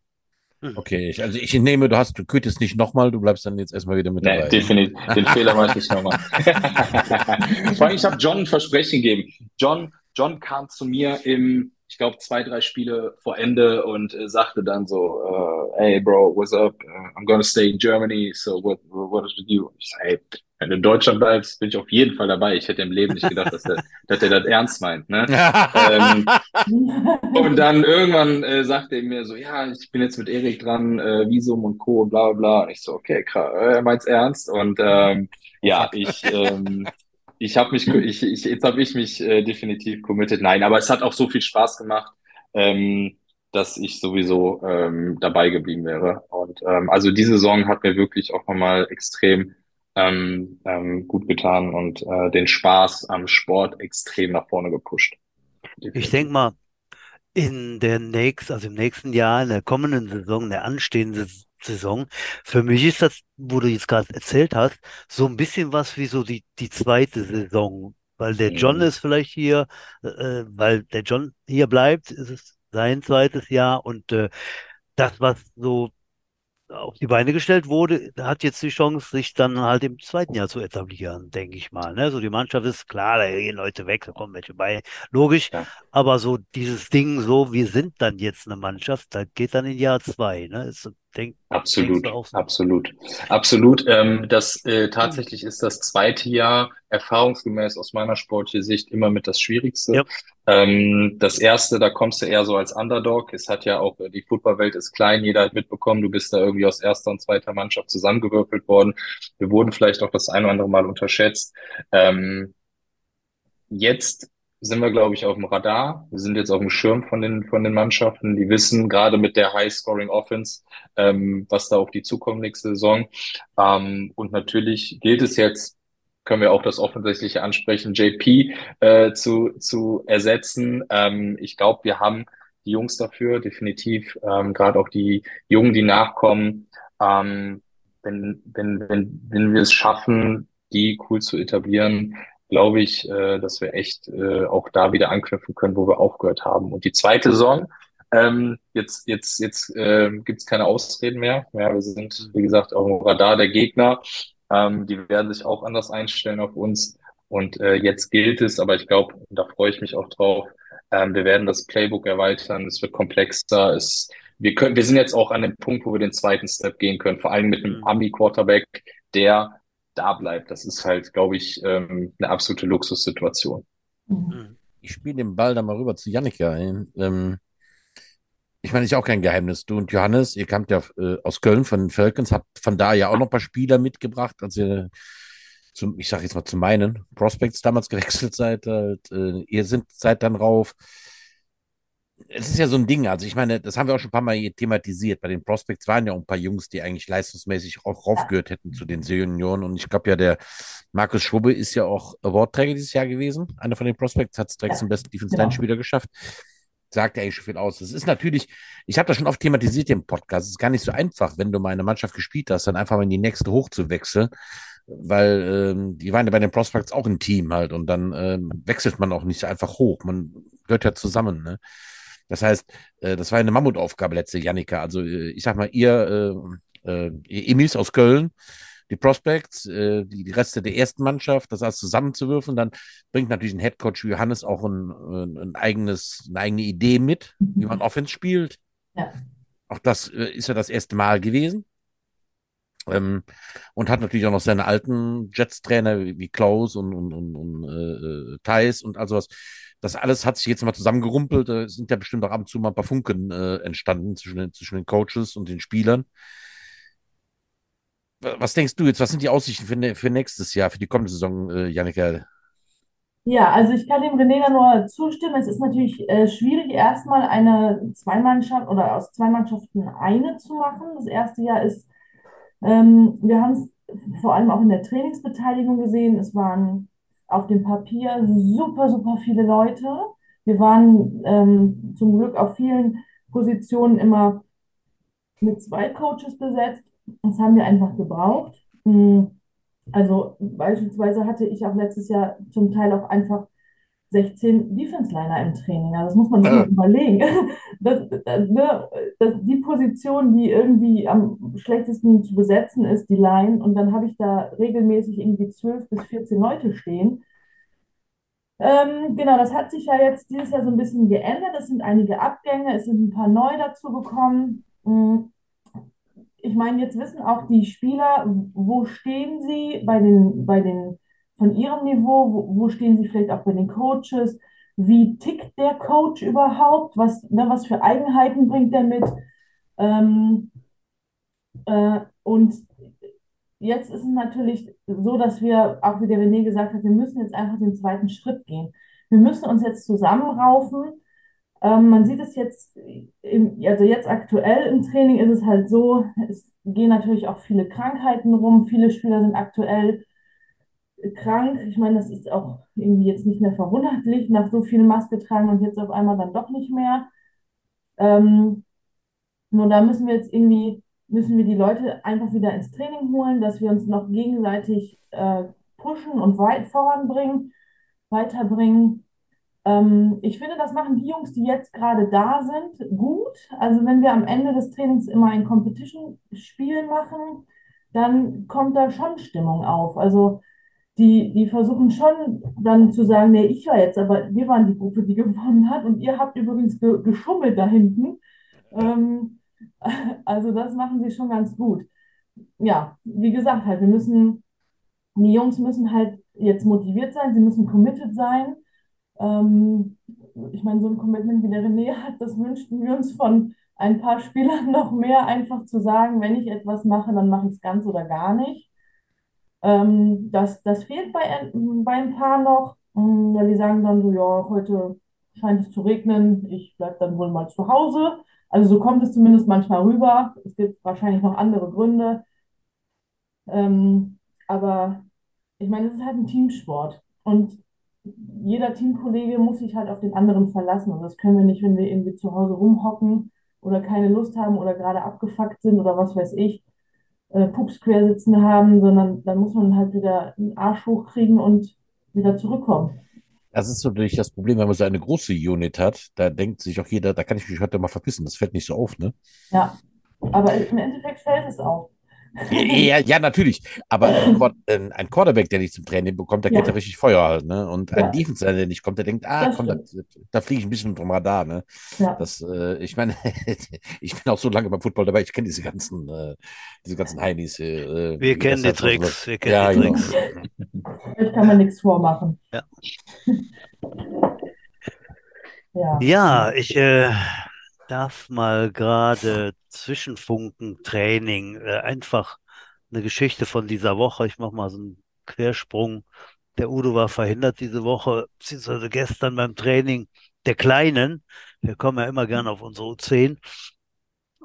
Mhm. Okay, ich, also ich nehme, du hast, du könnest nicht nochmal, du bleibst dann jetzt erstmal wieder mit nee, dabei. definitiv. Den Fehler mache ich nicht nochmal. Vor allem, ich habe John ein Versprechen gegeben. John, John kam zu mir im, ich glaube, zwei, drei Spiele vor Ende und äh, sagte dann so, uh, hey Bro, what's up? Uh, I'm gonna stay in Germany, so what, what is with you? Ich sage, hey, Wenn du in Deutschland bleibst, bin ich auf jeden Fall dabei. Ich hätte im Leben nicht gedacht, dass der, dass der das ernst meint. Ne? ähm, und dann irgendwann äh, sagt er mir so, ja, ich bin jetzt mit Erik dran, äh, Visum und Co. und bla bla. Und ich so, okay, krass, er meint's ernst. Und ähm, ja, ich, ähm, ich habe mich, ich, ich, jetzt habe ich mich äh, definitiv committed. Nein, aber es hat auch so viel Spaß gemacht. Ähm, dass ich sowieso ähm, dabei geblieben wäre. Und ähm, also diese Saison hat mir wirklich auch nochmal extrem ähm, ähm, gut getan und äh, den Spaß am Sport extrem nach vorne gepusht. Ich denke mal, in der nächsten, also im nächsten Jahr, in der kommenden Saison, in der anstehenden Saison, für mich ist das, wo du jetzt gerade erzählt hast, so ein bisschen was wie so die, die zweite Saison. Weil der John mhm. ist vielleicht hier, äh, äh, weil der John hier bleibt, ist es sein zweites Jahr und äh, das, was so auf die Beine gestellt wurde, hat jetzt die Chance, sich dann halt im zweiten Jahr zu etablieren, denke ich mal. Ne? So die Mannschaft ist klar, da gehen Leute weg, da kommen welche bei, logisch. Ja. Aber so dieses Ding, so wir sind dann jetzt eine Mannschaft, da geht dann in Jahr zwei. Ne? Ist, denk, absolut, so? absolut, absolut. Ähm, das äh, tatsächlich ist das zweite Jahr erfahrungsgemäß aus meiner sportlichen Sicht immer mit das Schwierigste. Ja. Ähm, das erste, da kommst du eher so als Underdog. Es hat ja auch, die Footballwelt ist klein, jeder hat mitbekommen, du bist da irgendwie aus erster und zweiter Mannschaft zusammengewürfelt worden. Wir wurden vielleicht auch das ein oder andere Mal unterschätzt. Ähm, jetzt sind wir, glaube ich, auf dem Radar. Wir sind jetzt auf dem Schirm von den, von den Mannschaften. Die wissen gerade mit der High-Scoring-Offense, ähm, was da auf die zukommt nächste Saison. Ähm, und natürlich gilt es jetzt, können wir auch das Offensichtliche ansprechen, JP äh, zu, zu ersetzen. Ähm, ich glaube, wir haben die Jungs dafür, definitiv, ähm, gerade auch die Jungen, die nachkommen. Ähm, wenn, wenn, wenn, wenn wir es schaffen, die cool zu etablieren, glaube ich, äh, dass wir echt äh, auch da wieder anknüpfen können, wo wir aufgehört haben. Und die zweite Saison, ähm, jetzt, jetzt, jetzt äh, gibt es keine Ausreden mehr. Ja, wir sind, wie gesagt, auf dem Radar der Gegner. Ähm, die werden sich auch anders einstellen auf uns. Und äh, jetzt gilt es, aber ich glaube, da freue ich mich auch drauf. Ähm, wir werden das Playbook erweitern. Es wird komplexer. Es, wir können, wir sind jetzt auch an dem Punkt, wo wir den zweiten Step gehen können. Vor allem mit einem mhm. Ami-Quarterback, der da bleibt. Das ist halt, glaube ich, ähm, eine absolute Luxussituation. Mhm. Ich spiele den Ball da mal rüber zu Jannika. Ähm, ich meine, ist auch kein Geheimnis. Du und Johannes, ihr kamt ja äh, aus Köln von den Falcons, habt von da ja auch noch ein paar Spieler mitgebracht, als ihr zum, ich sage jetzt mal zu meinen Prospects damals gewechselt seid. Halt, äh, ihr sind, seid dann rauf. Es ist ja so ein Ding, also ich meine, das haben wir auch schon ein paar Mal thematisiert. Bei den Prospects waren ja auch ein paar Jungs, die eigentlich leistungsmäßig auch raufgehört hätten zu den Senioren. Und ich glaube ja, der Markus Schwubbe ist ja auch Awardträger dieses Jahr gewesen. Einer von den Prospects hat es direkt zum besten Defense Line Spieler geschafft sagt ja eigentlich schon viel aus. Es ist natürlich, ich habe das schon oft thematisiert im Podcast, es ist gar nicht so einfach, wenn du mal eine Mannschaft gespielt hast, dann einfach mal in die nächste hochzuwechseln, weil ähm, die waren ja bei den Prospects auch ein Team halt und dann ähm, wechselt man auch nicht einfach hoch, man gehört ja zusammen. Ne? Das heißt, äh, das war eine Mammutaufgabe letzte Janika. Also äh, ich sag mal, ihr, äh, äh, Emils aus Köln, die Prospects, äh, die, die Reste der ersten Mannschaft, das alles zusammenzuwürfen, dann bringt natürlich ein Headcoach wie Johannes auch ein, ein eigenes, eine eigene Idee mit, wie man Offense spielt. Ja. Auch das äh, ist ja das erste Mal gewesen. Ähm, und hat natürlich auch noch seine alten Jets-Trainer wie, Klaus und, und, und, und äh, Thais und all sowas. Das alles hat sich jetzt mal zusammengerumpelt. Da sind ja bestimmt auch ab und zu mal ein paar Funken äh, entstanden zwischen den, zwischen den Coaches und den Spielern. Was denkst du jetzt? Was sind die Aussichten für, ne, für nächstes Jahr, für die kommende Saison, äh, Jannika? Ja, also ich kann dem René da nur zustimmen. Es ist natürlich äh, schwierig, erstmal eine Zweimannschaft oder aus zwei Mannschaften eine zu machen. Das erste Jahr ist, ähm, wir haben es vor allem auch in der Trainingsbeteiligung gesehen. Es waren auf dem Papier super, super viele Leute. Wir waren ähm, zum Glück auf vielen Positionen immer mit zwei Coaches besetzt das haben wir einfach gebraucht. Hm, also beispielsweise hatte ich auch letztes Jahr zum Teil auch einfach 16 Defense-Liner im Training. Also das muss man sich mal überlegen. Das, ne, das, die Position, die irgendwie am schlechtesten zu besetzen ist, die Line, und dann habe ich da regelmäßig irgendwie 12 bis 14 Leute stehen. Ähm, genau, das hat sich ja jetzt dieses Jahr so ein bisschen geändert. Es sind einige Abgänge, es sind ein paar neu dazu gekommen. Hm, ich meine, jetzt wissen auch die Spieler, wo stehen sie bei den, bei den, von ihrem Niveau, wo, wo stehen sie vielleicht auch bei den Coaches, wie tickt der Coach überhaupt, was, ne, was für Eigenheiten bringt er mit. Ähm, äh, und jetzt ist es natürlich so, dass wir, auch wie der René gesagt hat, wir müssen jetzt einfach den zweiten Schritt gehen. Wir müssen uns jetzt zusammenraufen. Ähm, man sieht es jetzt, im, also jetzt aktuell im Training ist es halt so, es gehen natürlich auch viele Krankheiten rum, viele Spieler sind aktuell krank. Ich meine, das ist auch irgendwie jetzt nicht mehr verwunderlich, nach so viel Maske tragen und jetzt auf einmal dann doch nicht mehr. Ähm, nur da müssen wir jetzt irgendwie, müssen wir die Leute einfach wieder ins Training holen, dass wir uns noch gegenseitig äh, pushen und weit voranbringen, weiterbringen. Ähm, ich finde, das machen die Jungs, die jetzt gerade da sind, gut. Also wenn wir am Ende des Trainings immer ein Competition-Spiel machen, dann kommt da schon Stimmung auf. Also die, die versuchen schon dann zu sagen, nee, ich war jetzt, aber wir waren die Gruppe, die gewonnen hat und ihr habt übrigens ge geschummelt da hinten. Ähm, also das machen sie schon ganz gut. Ja, wie gesagt, halt, wir müssen, die Jungs müssen halt jetzt motiviert sein, sie müssen committed sein. Ähm, ich meine, so ein Commitment wie der René hat, das wünschten wir uns von ein paar Spielern noch mehr, einfach zu sagen, wenn ich etwas mache, dann mache ich es ganz oder gar nicht. Ähm, das, das fehlt bei, bei ein paar noch, mm, weil die sagen dann so, ja, heute scheint es zu regnen, ich bleibe dann wohl mal zu Hause. Also so kommt es zumindest manchmal rüber. Es gibt wahrscheinlich noch andere Gründe. Ähm, aber ich meine, es ist halt ein Teamsport. Und jeder Teamkollege muss sich halt auf den anderen verlassen. Und das können wir nicht, wenn wir irgendwie zu Hause rumhocken oder keine Lust haben oder gerade abgefuckt sind oder was weiß ich, äh, Pups quer sitzen haben, sondern dann muss man halt wieder einen Arsch hochkriegen und wieder zurückkommen. Das ist natürlich das Problem, wenn man so eine große Unit hat, da denkt sich auch jeder, da kann ich mich heute mal verpissen, das fällt nicht so auf, ne? Ja, aber im Endeffekt fällt es auf. Ja, ja, natürlich. Aber ein Quarterback, der nicht zum Training bekommt, der ja. geht ja richtig Feuer halt, ne? Und ein ja. Defense, der nicht kommt, der denkt, ah, komm, da, da fliege ich ein bisschen vom Radar, ne? Ja. Das, äh, ich meine, ich bin auch so lange beim Football dabei, ich kenne diese ganzen, äh, diese ganzen Heinis. Äh, wir kennen die Tricks, wir kennen ja, die Tricks. Jetzt kann man nichts vormachen. Ja. ja. ja, ich, äh, darf mal gerade Zwischenfunken Training, äh, einfach eine Geschichte von dieser Woche. Ich mache mal so einen Quersprung. Der Udo war verhindert diese Woche, beziehungsweise gestern beim Training der Kleinen. Wir kommen ja immer gerne auf unsere U10.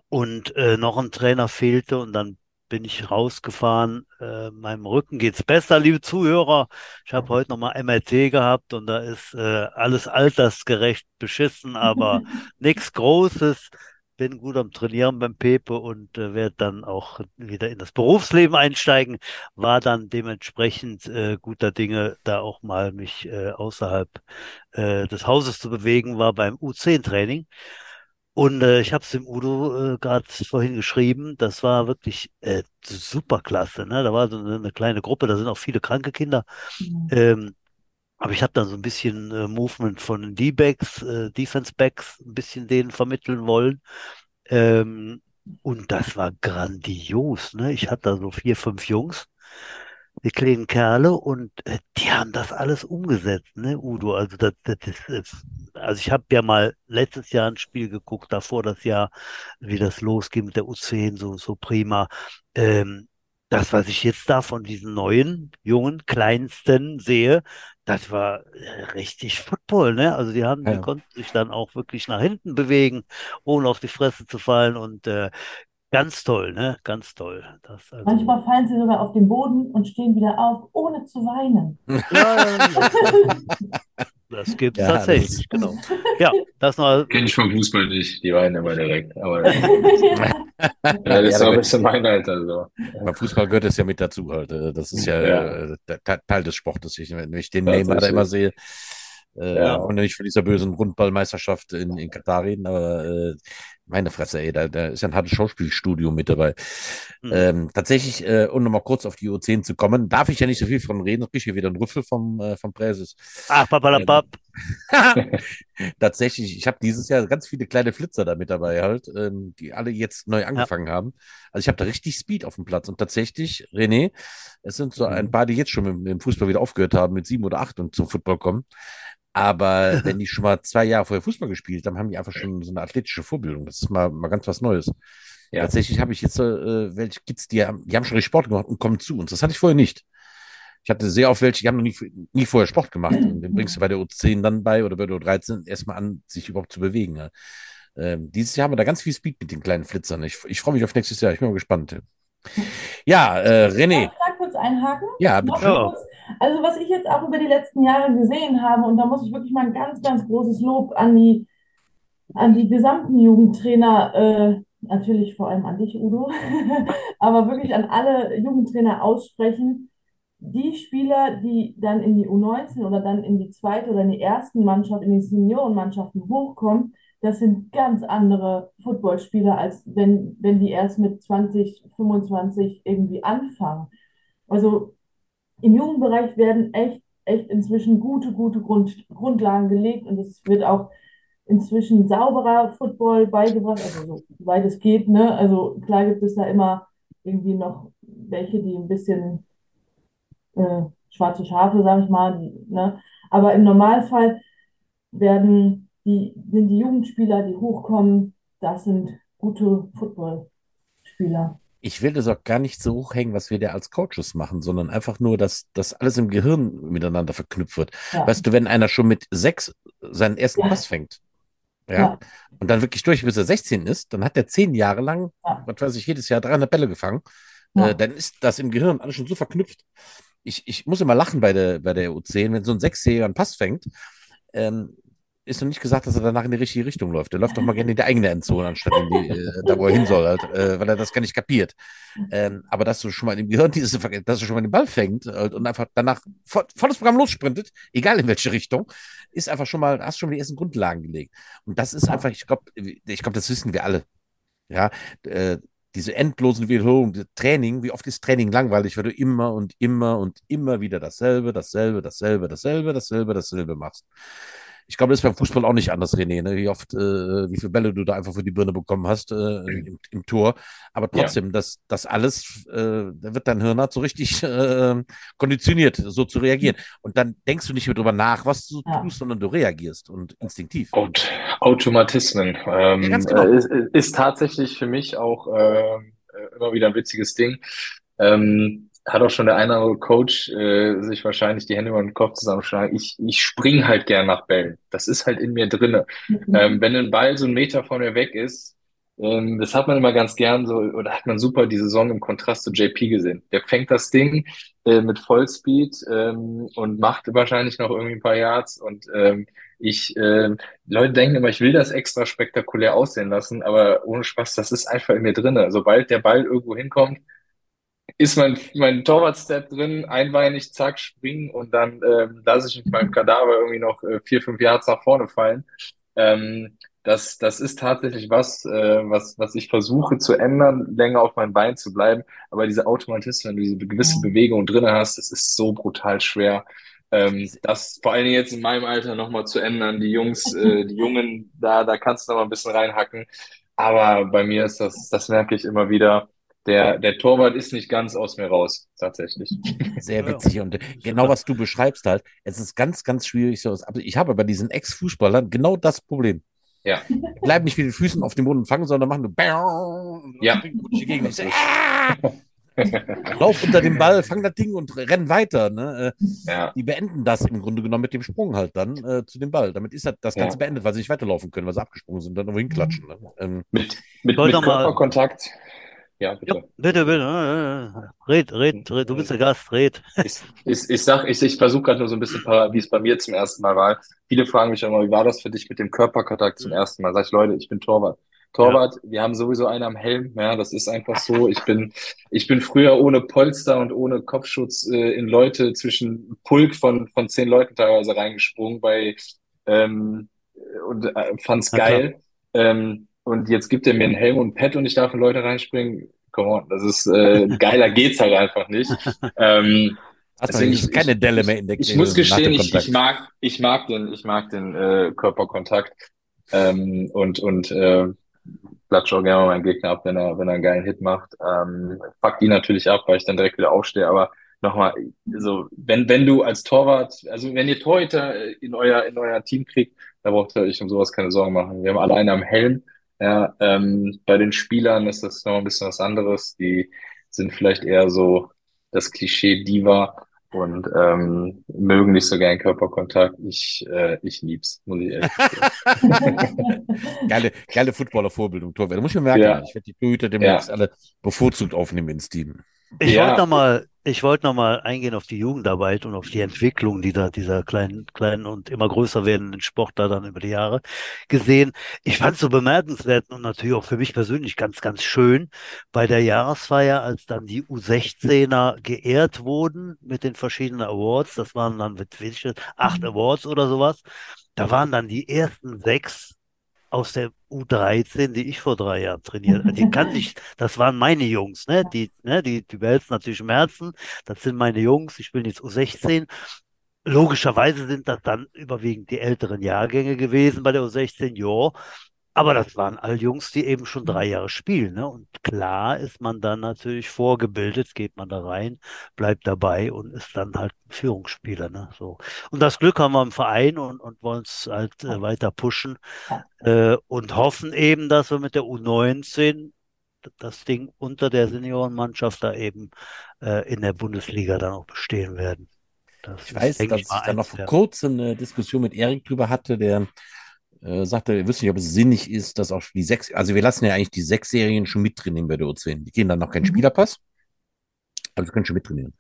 Und äh, noch ein Trainer fehlte und dann bin ich rausgefahren. Äh, meinem Rücken geht's besser, liebe Zuhörer. Ich habe heute nochmal MRT gehabt und da ist äh, alles altersgerecht beschissen, aber nichts Großes. Bin gut am Trainieren beim Pepe und äh, werde dann auch wieder in das Berufsleben einsteigen. War dann dementsprechend äh, guter Dinge, da auch mal mich äh, außerhalb äh, des Hauses zu bewegen, war beim U10-Training. Und äh, ich habe es dem Udo äh, gerade vorhin geschrieben, das war wirklich äh, super klasse. Ne? Da war so eine, eine, kleine Gruppe, da sind auch viele kranke Kinder. Mhm. Ähm, aber ich habe dann so ein bisschen äh, Movement von D-Backs, äh, Defense-Backs, ein bisschen denen vermitteln wollen. Ähm, und das war grandios. Ne? Ich hatte da so vier, fünf Jungs die kleinen Kerle und äh, die haben das alles umgesetzt, ne, Udo? Also das, das ist, also ich habe ja mal letztes Jahr ein Spiel geguckt, davor das Jahr, wie das losging mit der U10, so, so prima. Ähm, das, was ich jetzt da von diesen neuen, jungen, kleinsten sehe, das war äh, richtig Football, ne? Also die haben, ja. die konnten sich dann auch wirklich nach hinten bewegen, ohne auf die Fresse zu fallen und äh, Ganz toll, ne? Ganz toll. Das, also... Manchmal fallen sie sogar auf den Boden und stehen wieder auf, ohne zu weinen. Ja, das gibt es ja, tatsächlich, das... genau. Ja, das noch. Kenne ich vom Fußball nicht, die weinen immer direkt. Aber ja, das ist auch ein bisschen mein Alter. So. Beim Fußball gehört es ja mit dazu halt. Das ist ja, ja. Äh, Teil des Sportes. wenn ich den Neymar da immer sehe, äh, ja. Und nicht von dieser bösen Rundballmeisterschaft in, in Katar reden, aber äh, Meine Fresse, ey, da, da ist ja ein hartes Schauspielstudio mit dabei. Hm. Ähm, tatsächlich, äh, um nochmal kurz auf die U10 zu kommen, darf ich ja nicht so viel von reden, kriege ich hier wieder einen Rüffel vom, äh, vom Präses. Ach, papalapap. Ähm, tatsächlich, ich habe dieses Jahr ganz viele kleine Flitzer da mit dabei halt, ähm, die alle jetzt neu angefangen ja. haben. Also ich habe da richtig Speed auf dem Platz. Und tatsächlich, René, es sind so ein mhm. paar, die jetzt schon mit, mit dem Fußball wieder aufgehört haben, mit sieben oder acht und zum Football kommen. Aber wenn die schon mal zwei Jahre vorher Fußball gespielt haben, haben die einfach schon so eine athletische Vorbildung. Das ist mal, mal ganz was Neues. Ja. Tatsächlich habe ich jetzt äh, welche Kids, die, haben, die haben schon Sport gemacht und kommen zu uns. Das hatte ich vorher nicht. Ich hatte sehr oft welche, die haben noch nie, nie vorher Sport gemacht. Und den bringst du bei der U10 dann bei oder bei der U13 erstmal an, sich überhaupt zu bewegen. Ja. Ähm, dieses Jahr haben wir da ganz viel Speed mit den kleinen Flitzern. Ich, ich freue mich auf nächstes Jahr. Ich bin mal gespannt. Ja, äh, René. Kurz einhaken? Ja, bitte. Also, was ich jetzt auch über die letzten Jahre gesehen habe, und da muss ich wirklich mal ein ganz, ganz großes Lob an die, an die gesamten Jugendtrainer, äh, natürlich vor allem an dich, Udo, aber wirklich an alle Jugendtrainer aussprechen. Die Spieler, die dann in die U19 oder dann in die zweite oder in die ersten Mannschaft, in die Seniorenmannschaften hochkommen, das sind ganz andere Footballspieler, als wenn, wenn die erst mit 20, 25 irgendwie anfangen. Also im Jugendbereich werden echt, echt inzwischen gute, gute Grund, Grundlagen gelegt und es wird auch inzwischen sauberer Football beigebracht, also so weit es geht, ne? Also klar gibt es da immer irgendwie noch welche, die ein bisschen äh, schwarze Schafe, sag ich mal, ne? Aber im Normalfall werden die, sind die Jugendspieler, die hochkommen, das sind gute Footballspieler. Ich will das auch gar nicht so hochhängen, was wir da als Coaches machen, sondern einfach nur, dass das alles im Gehirn miteinander verknüpft wird. Ja. Weißt du, wenn einer schon mit sechs seinen ersten ja. Pass fängt, ja, ja, und dann wirklich durch, bis er 16 ist, dann hat er zehn Jahre lang, was weiß ich, jedes Jahr 300 Bälle gefangen, äh, dann ist das im Gehirn alles schon so verknüpft. Ich, ich muss immer lachen bei der, bei der U10, wenn so ein Sechsjähriger einen Pass fängt, ähm, ist noch nicht gesagt, dass er danach in die richtige Richtung läuft. Der läuft doch mal gerne in die eigene Endzone, anstatt die, äh, da, wo er hin soll, halt, äh, weil er das gar nicht kapiert. Ähm, aber dass du schon mal im Gehirn diese, dass du schon mal den Ball fängt halt, und einfach danach voll, volles Programm lossprintet, egal in welche Richtung, ist einfach schon mal, hast schon mal die ersten Grundlagen gelegt. Und das ist einfach, ich glaube, ich glaube, das wissen wir alle. Ja, äh, diese endlosen Wiederholungen, Training, wie oft ist Training langweilig, weil du immer und immer und immer wieder dasselbe, dasselbe, dasselbe, dasselbe, dasselbe, dasselbe machst. Ich glaube, das ist beim Fußball auch nicht anders, René, ne? wie oft, äh, wie viele Bälle du da einfach für die Birne bekommen hast äh, im, im, Tor. Aber trotzdem, ja. das, das alles, äh, da wird dein Hirn halt so richtig äh, konditioniert, so zu reagieren. Und dann denkst du nicht mehr drüber nach, was du ja. tust, sondern du reagierst und instinktiv. Und Automatismen. Ähm, ja, genau. Äh, ist, ist, tatsächlich für mich auch äh, immer wieder ein witziges Ding. Ähm, hat auch schon der eine oder andere Coach äh, sich wahrscheinlich die Hände über den Kopf zusammenschlagen. Ich, ich spring halt gern nach Bällen. Das ist halt in mir drinne. Mhm. Ähm, wenn ein Ball so einen Meter von mir weg ist, ähm, das hat man immer ganz gern so, oder hat man super die Saison im Kontrast zu JP gesehen. Der fängt das Ding äh, mit Vollspeed ähm, und macht wahrscheinlich noch irgendwie ein paar Yards und ähm, ich, äh, Leute denken immer, ich will das extra spektakulär aussehen lassen, aber ohne Spaß, das ist einfach in mir drinne. Sobald der Ball irgendwo hinkommt, ist mein, mein Torwart-Step drin, einbeinig, zack, springen und dann ähm, lasse ich mit meinem Kadaver irgendwie noch äh, vier, fünf Yards nach vorne fallen. Ähm, das, das ist tatsächlich was, äh, was, was ich versuche zu ändern, länger auf meinem Bein zu bleiben. Aber diese Automatismen, diese gewisse Bewegung drin hast, das ist so brutal schwer. Ähm, das vor allen Dingen jetzt in meinem Alter nochmal zu ändern. Die Jungs, äh, die Jungen, da, da kannst du noch mal ein bisschen reinhacken. Aber bei mir ist das, das merke ich immer wieder der, der Torwart ist nicht ganz aus mir raus, tatsächlich. Sehr witzig. Und genau was du beschreibst halt, es ist ganz, ganz schwierig. So, ich habe bei diesen Ex-Fußballern genau das Problem. Ja. Bleiben nicht mit den Füßen auf dem Boden fangen, sondern machen nur ja. Ah! Lauf unter dem Ball, fang das Ding und renn weiter. Ne? Äh, ja. Die beenden das im Grunde genommen mit dem Sprung halt dann äh, zu dem Ball. Damit ist das, das Ganze ja. beendet, weil sie nicht weiterlaufen können, weil sie abgesprungen sind, dann irgendwo hinklatschen. Ne? Ähm, mit mit, mit Körperkontakt ja, bitte. Ja, bitte, bitte. Red, red, red. Du bist der Gast, red. Ich, ich, ich sag, ich, ich versuche gerade nur so ein bisschen, wie es bei mir zum ersten Mal war. Viele fragen mich immer, wie war das für dich mit dem Körperkontakt zum ersten Mal? Sag ich, Leute, ich bin Torwart. Torwart, ja. wir haben sowieso einen am Helm, ja, das ist einfach so. Ich bin, ich bin früher ohne Polster und ohne Kopfschutz äh, in Leute zwischen Pulk von, von zehn Leuten teilweise reingesprungen bei ähm, und äh, fand's geil. Ähm, und jetzt gibt er mir einen Helm und ein Pad und ich darf in Leute reinspringen. Come on, das ist äh, geiler geht's halt einfach nicht. Ähm, Deswegen, ich, keine Delle mehr in der Ich muss gestehen, ich, ich mag, ich mag den, ich mag den äh, Körperkontakt ähm, und und äh, klatsche auch gerne mal meinen Gegner ab, wenn er wenn er einen geilen Hit macht. Ähm, fuck die natürlich ab, weil ich dann direkt wieder aufstehe. Aber nochmal, so wenn wenn du als Torwart, also wenn ihr Torhüter in euer in euer Team kriegt, da braucht ihr euch um sowas keine Sorgen machen. Wir haben alle einen am Helm. Ja, ähm, bei den Spielern ist das noch ein bisschen was anderes. Die sind vielleicht eher so das Klischee Diva und ähm, mögen nicht so gern Körperkontakt. Ich, äh, ich lieb's, muss ich ehrlich sagen. geile, geile Footballer-Vorbildung, Torwart. Da muss ich mir merken, ja. ich werde die Torhüter demnächst ja. alle bevorzugt aufnehmen ins Team. Ich ja. wollte nochmal ich wollte nochmal eingehen auf die Jugendarbeit und auf die Entwicklung dieser, dieser kleinen, kleinen und immer größer werdenden Sportler dann über die Jahre gesehen. Ich fand es so bemerkenswert und natürlich auch für mich persönlich ganz, ganz schön bei der Jahresfeier, als dann die U16er geehrt wurden mit den verschiedenen Awards. Das waren dann mit acht mhm. Awards oder sowas. Da waren dann die ersten sechs aus der U13, die ich vor drei Jahren trainiert habe. Die kann ich, das waren meine Jungs, ne? Die, ne, die, die wälzen natürlich im Herzen. Das sind meine Jungs. Ich bin jetzt U16. Logischerweise sind das dann überwiegend die älteren Jahrgänge gewesen bei der U16, ja. Aber das waren all Jungs, die eben schon drei Jahre spielen. Ne? Und klar ist man dann natürlich vorgebildet, geht man da rein, bleibt dabei und ist dann halt Führungsspieler. Ne? So. Und das Glück haben wir im Verein und, und wollen es halt äh, weiter pushen äh, und hoffen eben, dass wir mit der U19 das Ding unter der Seniorenmannschaft da eben äh, in der Bundesliga dann auch bestehen werden. Das ich weiß, dass ich da noch vor kurzem eine Diskussion mit Erik drüber hatte, der äh, sagte, ihr wisst nicht, ob es sinnig ist, dass auch die sechs, also wir lassen ja eigentlich die sechs Serien schon mittrainieren bei der U10. Die gehen dann noch keinen mhm. Spielerpass, aber sie können schon mittrainieren.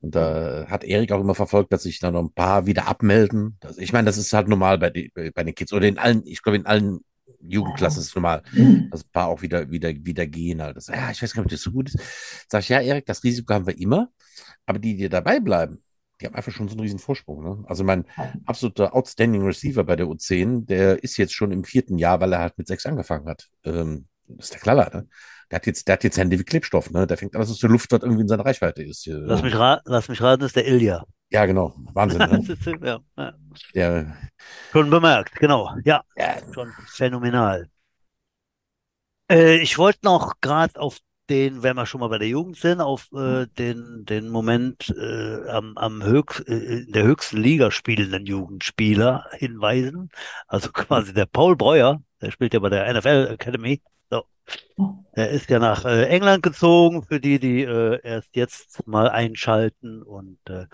Und da hat Erik auch immer verfolgt, dass sich da noch ein paar wieder abmelden. Das, ich meine, das ist halt normal bei, die, bei den Kids oder in allen, ich glaube, in allen Jugendklassen ist es normal, mhm. dass ein paar auch wieder, wieder, wieder gehen. Halt. Das, ja, ich weiß gar nicht, ob das so gut ist. Sag ich, ja, Erik, das Risiko haben wir immer, aber die, die dabei bleiben, die haben einfach schon so einen riesen Vorsprung. Ne? Also mein absoluter Outstanding Receiver bei der U10, der ist jetzt schon im vierten Jahr, weil er halt mit sechs angefangen hat. Ähm, das ist der Knaller, ne? Der hat jetzt, der hat jetzt Hände wie Klebstoff, ne? Der fängt an, dass es die Luft dort irgendwie in seiner Reichweite ist. Lass mich, ra lass mich raten, ist der Ilja. Ja, genau. Wahnsinn. Ne? ja, ja. Der, schon bemerkt, genau. Ja, ja. schon phänomenal. Äh, ich wollte noch gerade auf den, wenn wir schon mal bei der Jugend sind, auf äh, mhm. den, den Moment äh, am, am höchst, äh, in der höchsten Liga spielenden Jugendspieler hinweisen. Also quasi der Paul Breuer, der spielt ja bei der NFL Academy. So. Er ist ja nach äh, England gezogen, für die, die äh, erst jetzt mal einschalten. Und äh,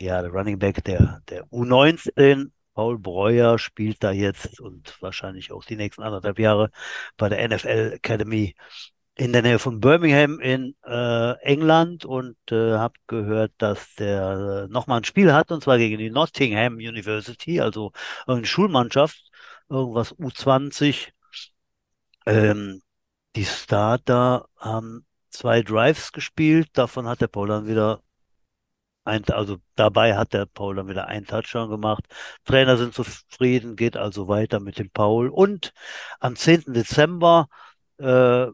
ja, der Running Back der, der U19 Paul Breuer spielt da jetzt und wahrscheinlich auch die nächsten anderthalb Jahre bei der NFL Academy in der Nähe von Birmingham in äh, England und äh, habe gehört, dass der äh, nochmal ein Spiel hat und zwar gegen die Nottingham University, also eine Schulmannschaft, irgendwas U20. Ähm, die Starter haben zwei Drives gespielt, davon hat der Paul dann wieder ein, also dabei hat der Paul dann wieder einen Touchdown gemacht. Trainer sind zufrieden, geht also weiter mit dem Paul und am 10. Dezember äh,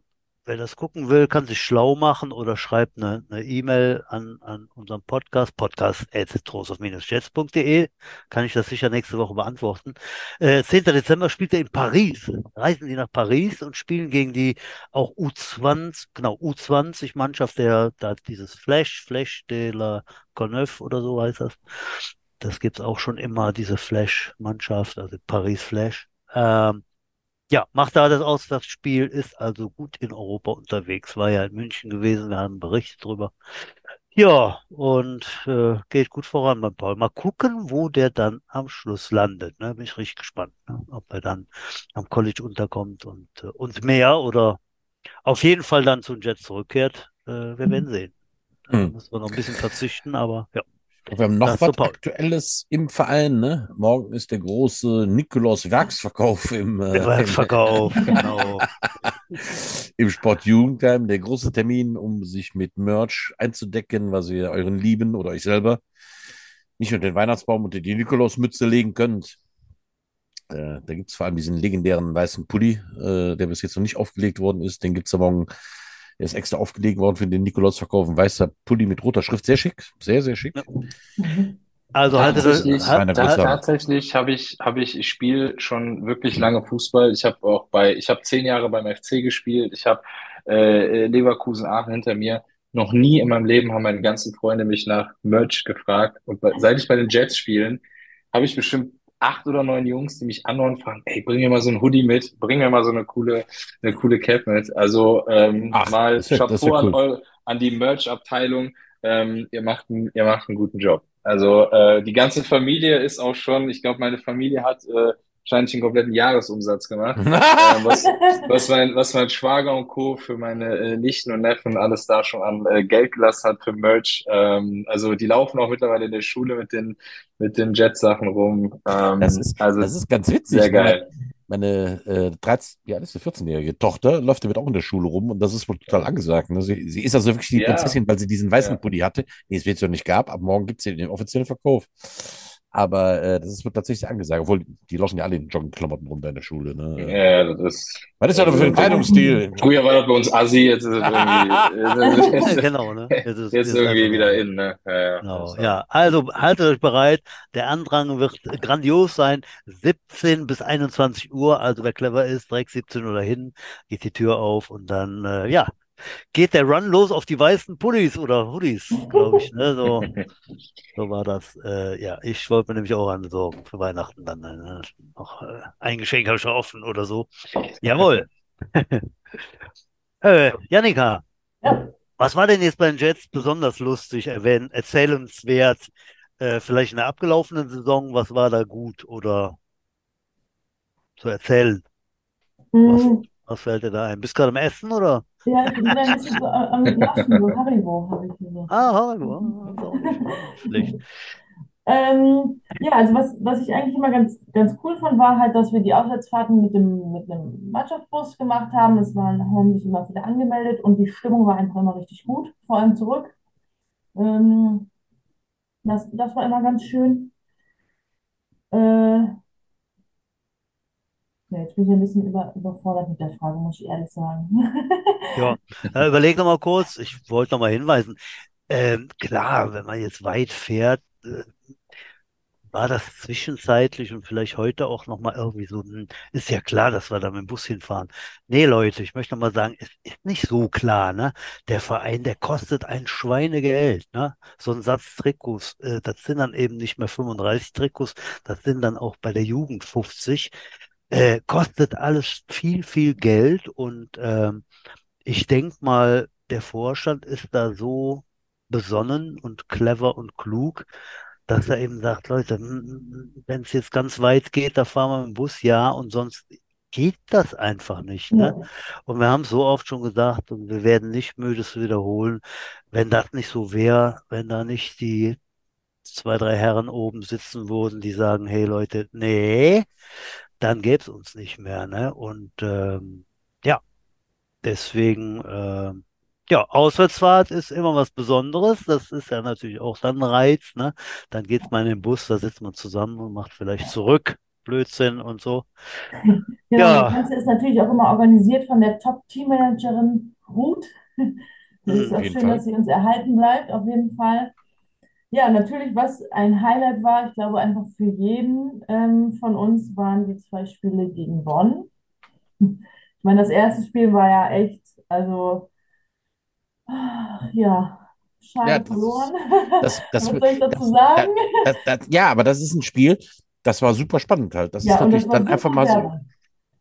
Wer das gucken will, kann sich schlau machen oder schreibt eine E-Mail e an, an unseren Podcast, podcast.trosov-jets.de. Kann ich das sicher nächste Woche beantworten. Äh, 10. Dezember spielt er in Paris. Reisen die nach Paris und spielen gegen die auch U20, genau, U20-Mannschaft, der da dieses Flash, Flash de la Courneuve oder so heißt das. Das gibt's auch schon immer, diese Flash-Mannschaft, also Paris Flash. Ähm, ja, macht da das aus, das Spiel ist also gut in Europa unterwegs. War ja in München gewesen, wir haben einen Bericht drüber. Ja, und äh, geht gut voran beim Paul. Mal gucken, wo der dann am Schluss landet. Ne? Bin ich richtig gespannt, ne? ob er dann am College unterkommt und, äh, und mehr oder auf jeden Fall dann zu den Jets zurückkehrt. Äh, wir werden sehen. Da hm. müssen wir noch ein bisschen verzichten, aber ja. Wir haben noch was Aktuelles im Verein. Ne? Morgen ist der große Nikolaus Werksverkauf im, äh, Werksverkauf, genau. im Sportjugendheim. Der große Termin, um sich mit Merch einzudecken, was ihr euren Lieben oder euch selber nicht nur den Weihnachtsbaum unter die Nikolausmütze legen könnt. Äh, da gibt es vor allem diesen legendären weißen Pulli, äh, der bis jetzt noch nicht aufgelegt worden ist. Den gibt es morgen. Der ist extra aufgelegt worden für den Nikolausverkauf. Ein weißer Pulli mit roter Schrift. Sehr schick. Sehr, sehr schick. Ja. Also hatte tatsächlich, das, hat, tatsächlich habe ich, habe ich, ich spiele schon wirklich lange Fußball. Ich habe auch bei, ich habe zehn Jahre beim FC gespielt. Ich habe äh, Leverkusen Aachen hinter mir. Noch nie in meinem Leben haben meine ganzen Freunde mich nach Merch gefragt. Und bei, seit ich bei den Jets spielen, habe ich bestimmt acht oder neun Jungs, die mich anhauen und fragen, ey, bring mir mal so ein Hoodie mit, bring mir mal so eine coole, eine coole Cap mit. Also ähm, Ach, mal Chapeau ja cool. an, an die Merch-Abteilung. Ähm, ihr, macht einen, ihr macht einen guten Job. Also äh, die ganze Familie ist auch schon, ich glaube, meine Familie hat äh, wahrscheinlich einen kompletten Jahresumsatz gemacht. ähm, was, was, mein, was mein Schwager und Co. für meine äh, Nichten und Neffen alles da schon an äh, Geld gelassen hat für Merch. Ähm, also die laufen auch mittlerweile in der Schule mit den, mit den Jet-Sachen rum. Ähm, das, ist, also das ist ganz witzig. Sehr geil. Meine, meine äh, 13, ja, das ist eine 14-jährige Tochter, läuft damit auch in der Schule rum und das ist wohl total angesagt. Ne? Sie, sie ist also wirklich die ja. Prinzessin, weil sie diesen weißen ja. Pulli hatte, den es jetzt noch nicht gab. Ab morgen gibt es den offiziellen Verkauf. Aber äh, das wird tatsächlich angesagt, obwohl die loschen ja alle in Joggingklamotten rum in der Schule. Ne? Ja, das ist. Was ist das für ein Kleidungsstil? Früher war das bei uns Assi, jetzt ist es irgendwie. genau, ne? Jetzt, ist, jetzt irgendwie wieder in, ne? Ja, ja. Genau, ja, also haltet euch bereit. Der Andrang wird grandios sein. 17 bis 21 Uhr. Also wer clever ist, direkt 17 Uhr dahin, geht die Tür auf und dann, äh, ja, geht der Run los auf die weißen Pullis oder Hoodies, glaube ich. Ne? So, so war das. Äh, ja, ich wollte mir nämlich auch an so für Weihnachten dann äh, noch äh, ein Geschenk habe ich schon offen oder so. Jawohl. äh, Janika, ja. was war denn jetzt bei den Jets besonders lustig, erwähnen, erzählenswert? Äh, vielleicht in der abgelaufenen Saison, was war da gut oder zu erzählen? Mhm. Was, was fällt dir da ein? Bist du gerade am Essen oder? Ja, ich bin ein bisschen so am Naschen, so Haribo habe ich so. Ah, Haribo, schlecht. Ähm, ja, also was, was ich eigentlich immer ganz, ganz cool fand, war halt, dass wir die Auswärtsfahrten mit dem, mit dem Mannschaftsbus gemacht haben. Es waren, haben sich immer viele angemeldet und die Stimmung war einfach immer richtig gut, vor allem zurück. Ähm, das, das war immer ganz schön. Äh, ja, jetzt bin ich ein bisschen über, überfordert mit der Frage, muss ich ehrlich sagen. ja, äh, überleg noch mal kurz. Ich wollte noch mal hinweisen. Ähm, klar, wenn man jetzt weit fährt, äh, war das zwischenzeitlich und vielleicht heute auch noch mal irgendwie so, hm, ist ja klar, dass wir da mit dem Bus hinfahren. Nee, Leute, ich möchte noch mal sagen, es ist nicht so klar, ne? Der Verein, der kostet ein Schweinegeld, ne? So ein Satz Trikots, äh, das sind dann eben nicht mehr 35 Trikots, das sind dann auch bei der Jugend 50 äh, kostet alles viel, viel Geld und ähm, ich denke mal, der Vorstand ist da so besonnen und clever und klug, dass er eben sagt, Leute, wenn es jetzt ganz weit geht, da fahren wir mit dem Bus, ja, und sonst geht das einfach nicht. Ne? Ja. Und wir haben so oft schon gesagt, und wir werden nicht müde zu wiederholen, wenn das nicht so wäre, wenn da nicht die zwei, drei Herren oben sitzen würden, die sagen, hey Leute, nee, dann gäbe es uns nicht mehr. Ne? Und ähm, ja, deswegen, äh, ja, Auswärtsfahrt ist immer was Besonderes. Das ist ja natürlich auch dann ein Reiz. Ne? Dann geht man in den Bus, da sitzt man zusammen und macht vielleicht zurück. Blödsinn und so. Genau, ja. das Ganze ist natürlich auch immer organisiert von der Top-Teammanagerin Ruth. Das ist auch schön, Fall. dass sie uns erhalten bleibt, auf jeden Fall. Ja, natürlich, was ein Highlight war, ich glaube einfach für jeden ähm, von uns, waren die zwei Spiele gegen Bonn. Ich meine, das erste Spiel war ja echt, also, ja, schade ja, verloren. Das, das, was soll ich dazu sagen? Das, ja, aber das ist ein Spiel, das war super spannend halt. Das ja, ist natürlich dann einfach mal so.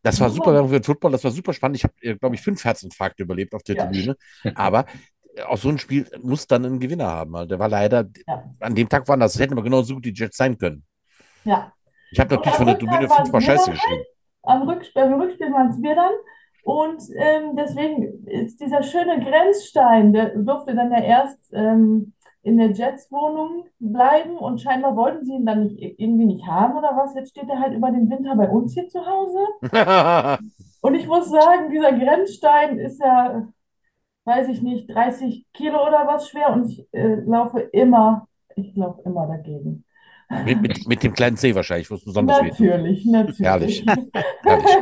Das war super für den Football, das war super spannend. Ich habe, äh, glaube ich, fünf Herzinfarkte überlebt auf der ja. Tribüne. Aber aus so einem Spiel muss dann einen Gewinner haben. Also der war leider, ja. an dem Tag waren das, hätten aber genauso gut die Jets sein können. Ja. Ich habe natürlich von der Tribüne fünfmal Scheiße geschrieben. Am Rückspiel, beim Rückspiel waren es wir dann. Und ähm, deswegen ist dieser schöne Grenzstein, der durfte dann ja erst ähm, in der Jets-Wohnung bleiben und scheinbar wollten sie ihn dann nicht, irgendwie nicht haben oder was. Jetzt steht er halt über den Winter bei uns hier zu Hause. und ich muss sagen, dieser Grenzstein ist ja weiß ich nicht, 30 Kilo oder was schwer und ich äh, laufe immer, ich laufe immer dagegen. Mit, mit, mit dem kleinen C wahrscheinlich, wo es besonders Natürlich, natürlich. Herrlich. Herrlich.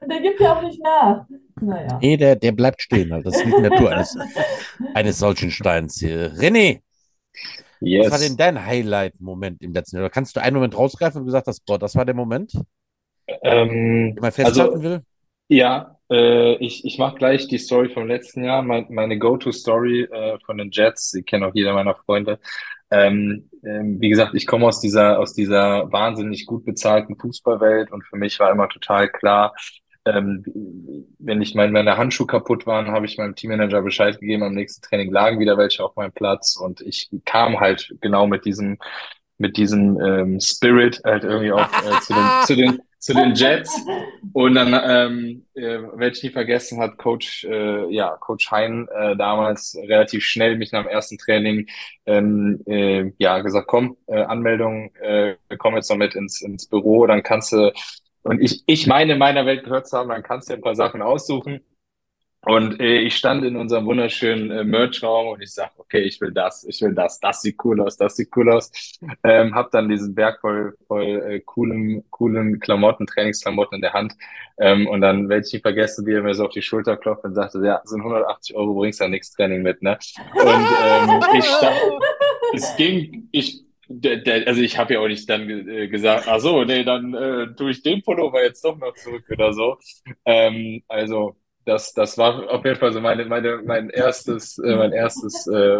Und der gibt ja auch nicht nach. Naja. Nee, der, der bleibt stehen. Das ist die Natur eines, eines solchen Steins hier. René, yes. was war denn dein Highlight-Moment im letzten Jahr? Kannst du einen Moment rausgreifen und gesagt hast, boah, das war der Moment? Ähm, den man festhalten also, will? Ja, äh, ich, ich mache gleich die Story vom letzten Jahr, mein, meine Go-To-Story äh, von den Jets. Sie kennen auch jeder meiner Freunde. Ähm, ähm, wie gesagt, ich komme aus dieser, aus dieser wahnsinnig gut bezahlten Fußballwelt und für mich war immer total klar, ähm, wenn ich mein, meine Handschuhe kaputt waren, habe ich meinem Teammanager Bescheid gegeben. Am nächsten Training lagen wieder welche auf meinem Platz und ich kam halt genau mit diesem mit diesem ähm, Spirit halt irgendwie auch äh, zu, den, zu, den, zu den Jets. Und dann, ähm, äh, wer ich nie vergessen hat, Coach, äh, ja, Coach Hein äh, damals relativ schnell mich nach dem ersten Training ähm, äh, ja gesagt, komm, äh, Anmeldung, äh, komm jetzt noch mit ins, ins Büro, dann kannst du, und ich, ich meine in meiner Welt gehört zu haben, dann kannst du ein paar Sachen aussuchen. Und äh, ich stand in unserem wunderschönen äh, Merch-Raum und ich sag, okay, ich will das, ich will das, das sieht cool aus, das sieht cool aus. Ähm, hab dann diesen Berg voll, voll äh, coolen, coolen Klamotten, Trainingsklamotten in der Hand. Ähm, und dann werde ich nicht vergessen, wie er mir so auf die Schulter klopft und sagte, ja, sind 180 Euro, bringst du ja nichts Training mit, ne? Und ähm, ich stand, es ging, ich also ich habe ja auch nicht dann äh, gesagt, ach so, nee, dann äh, tue ich den Pullover jetzt doch noch zurück oder so. Ähm, also das, das war auf jeden Fall so meine, meine, mein erstes, äh, mein erstes, äh,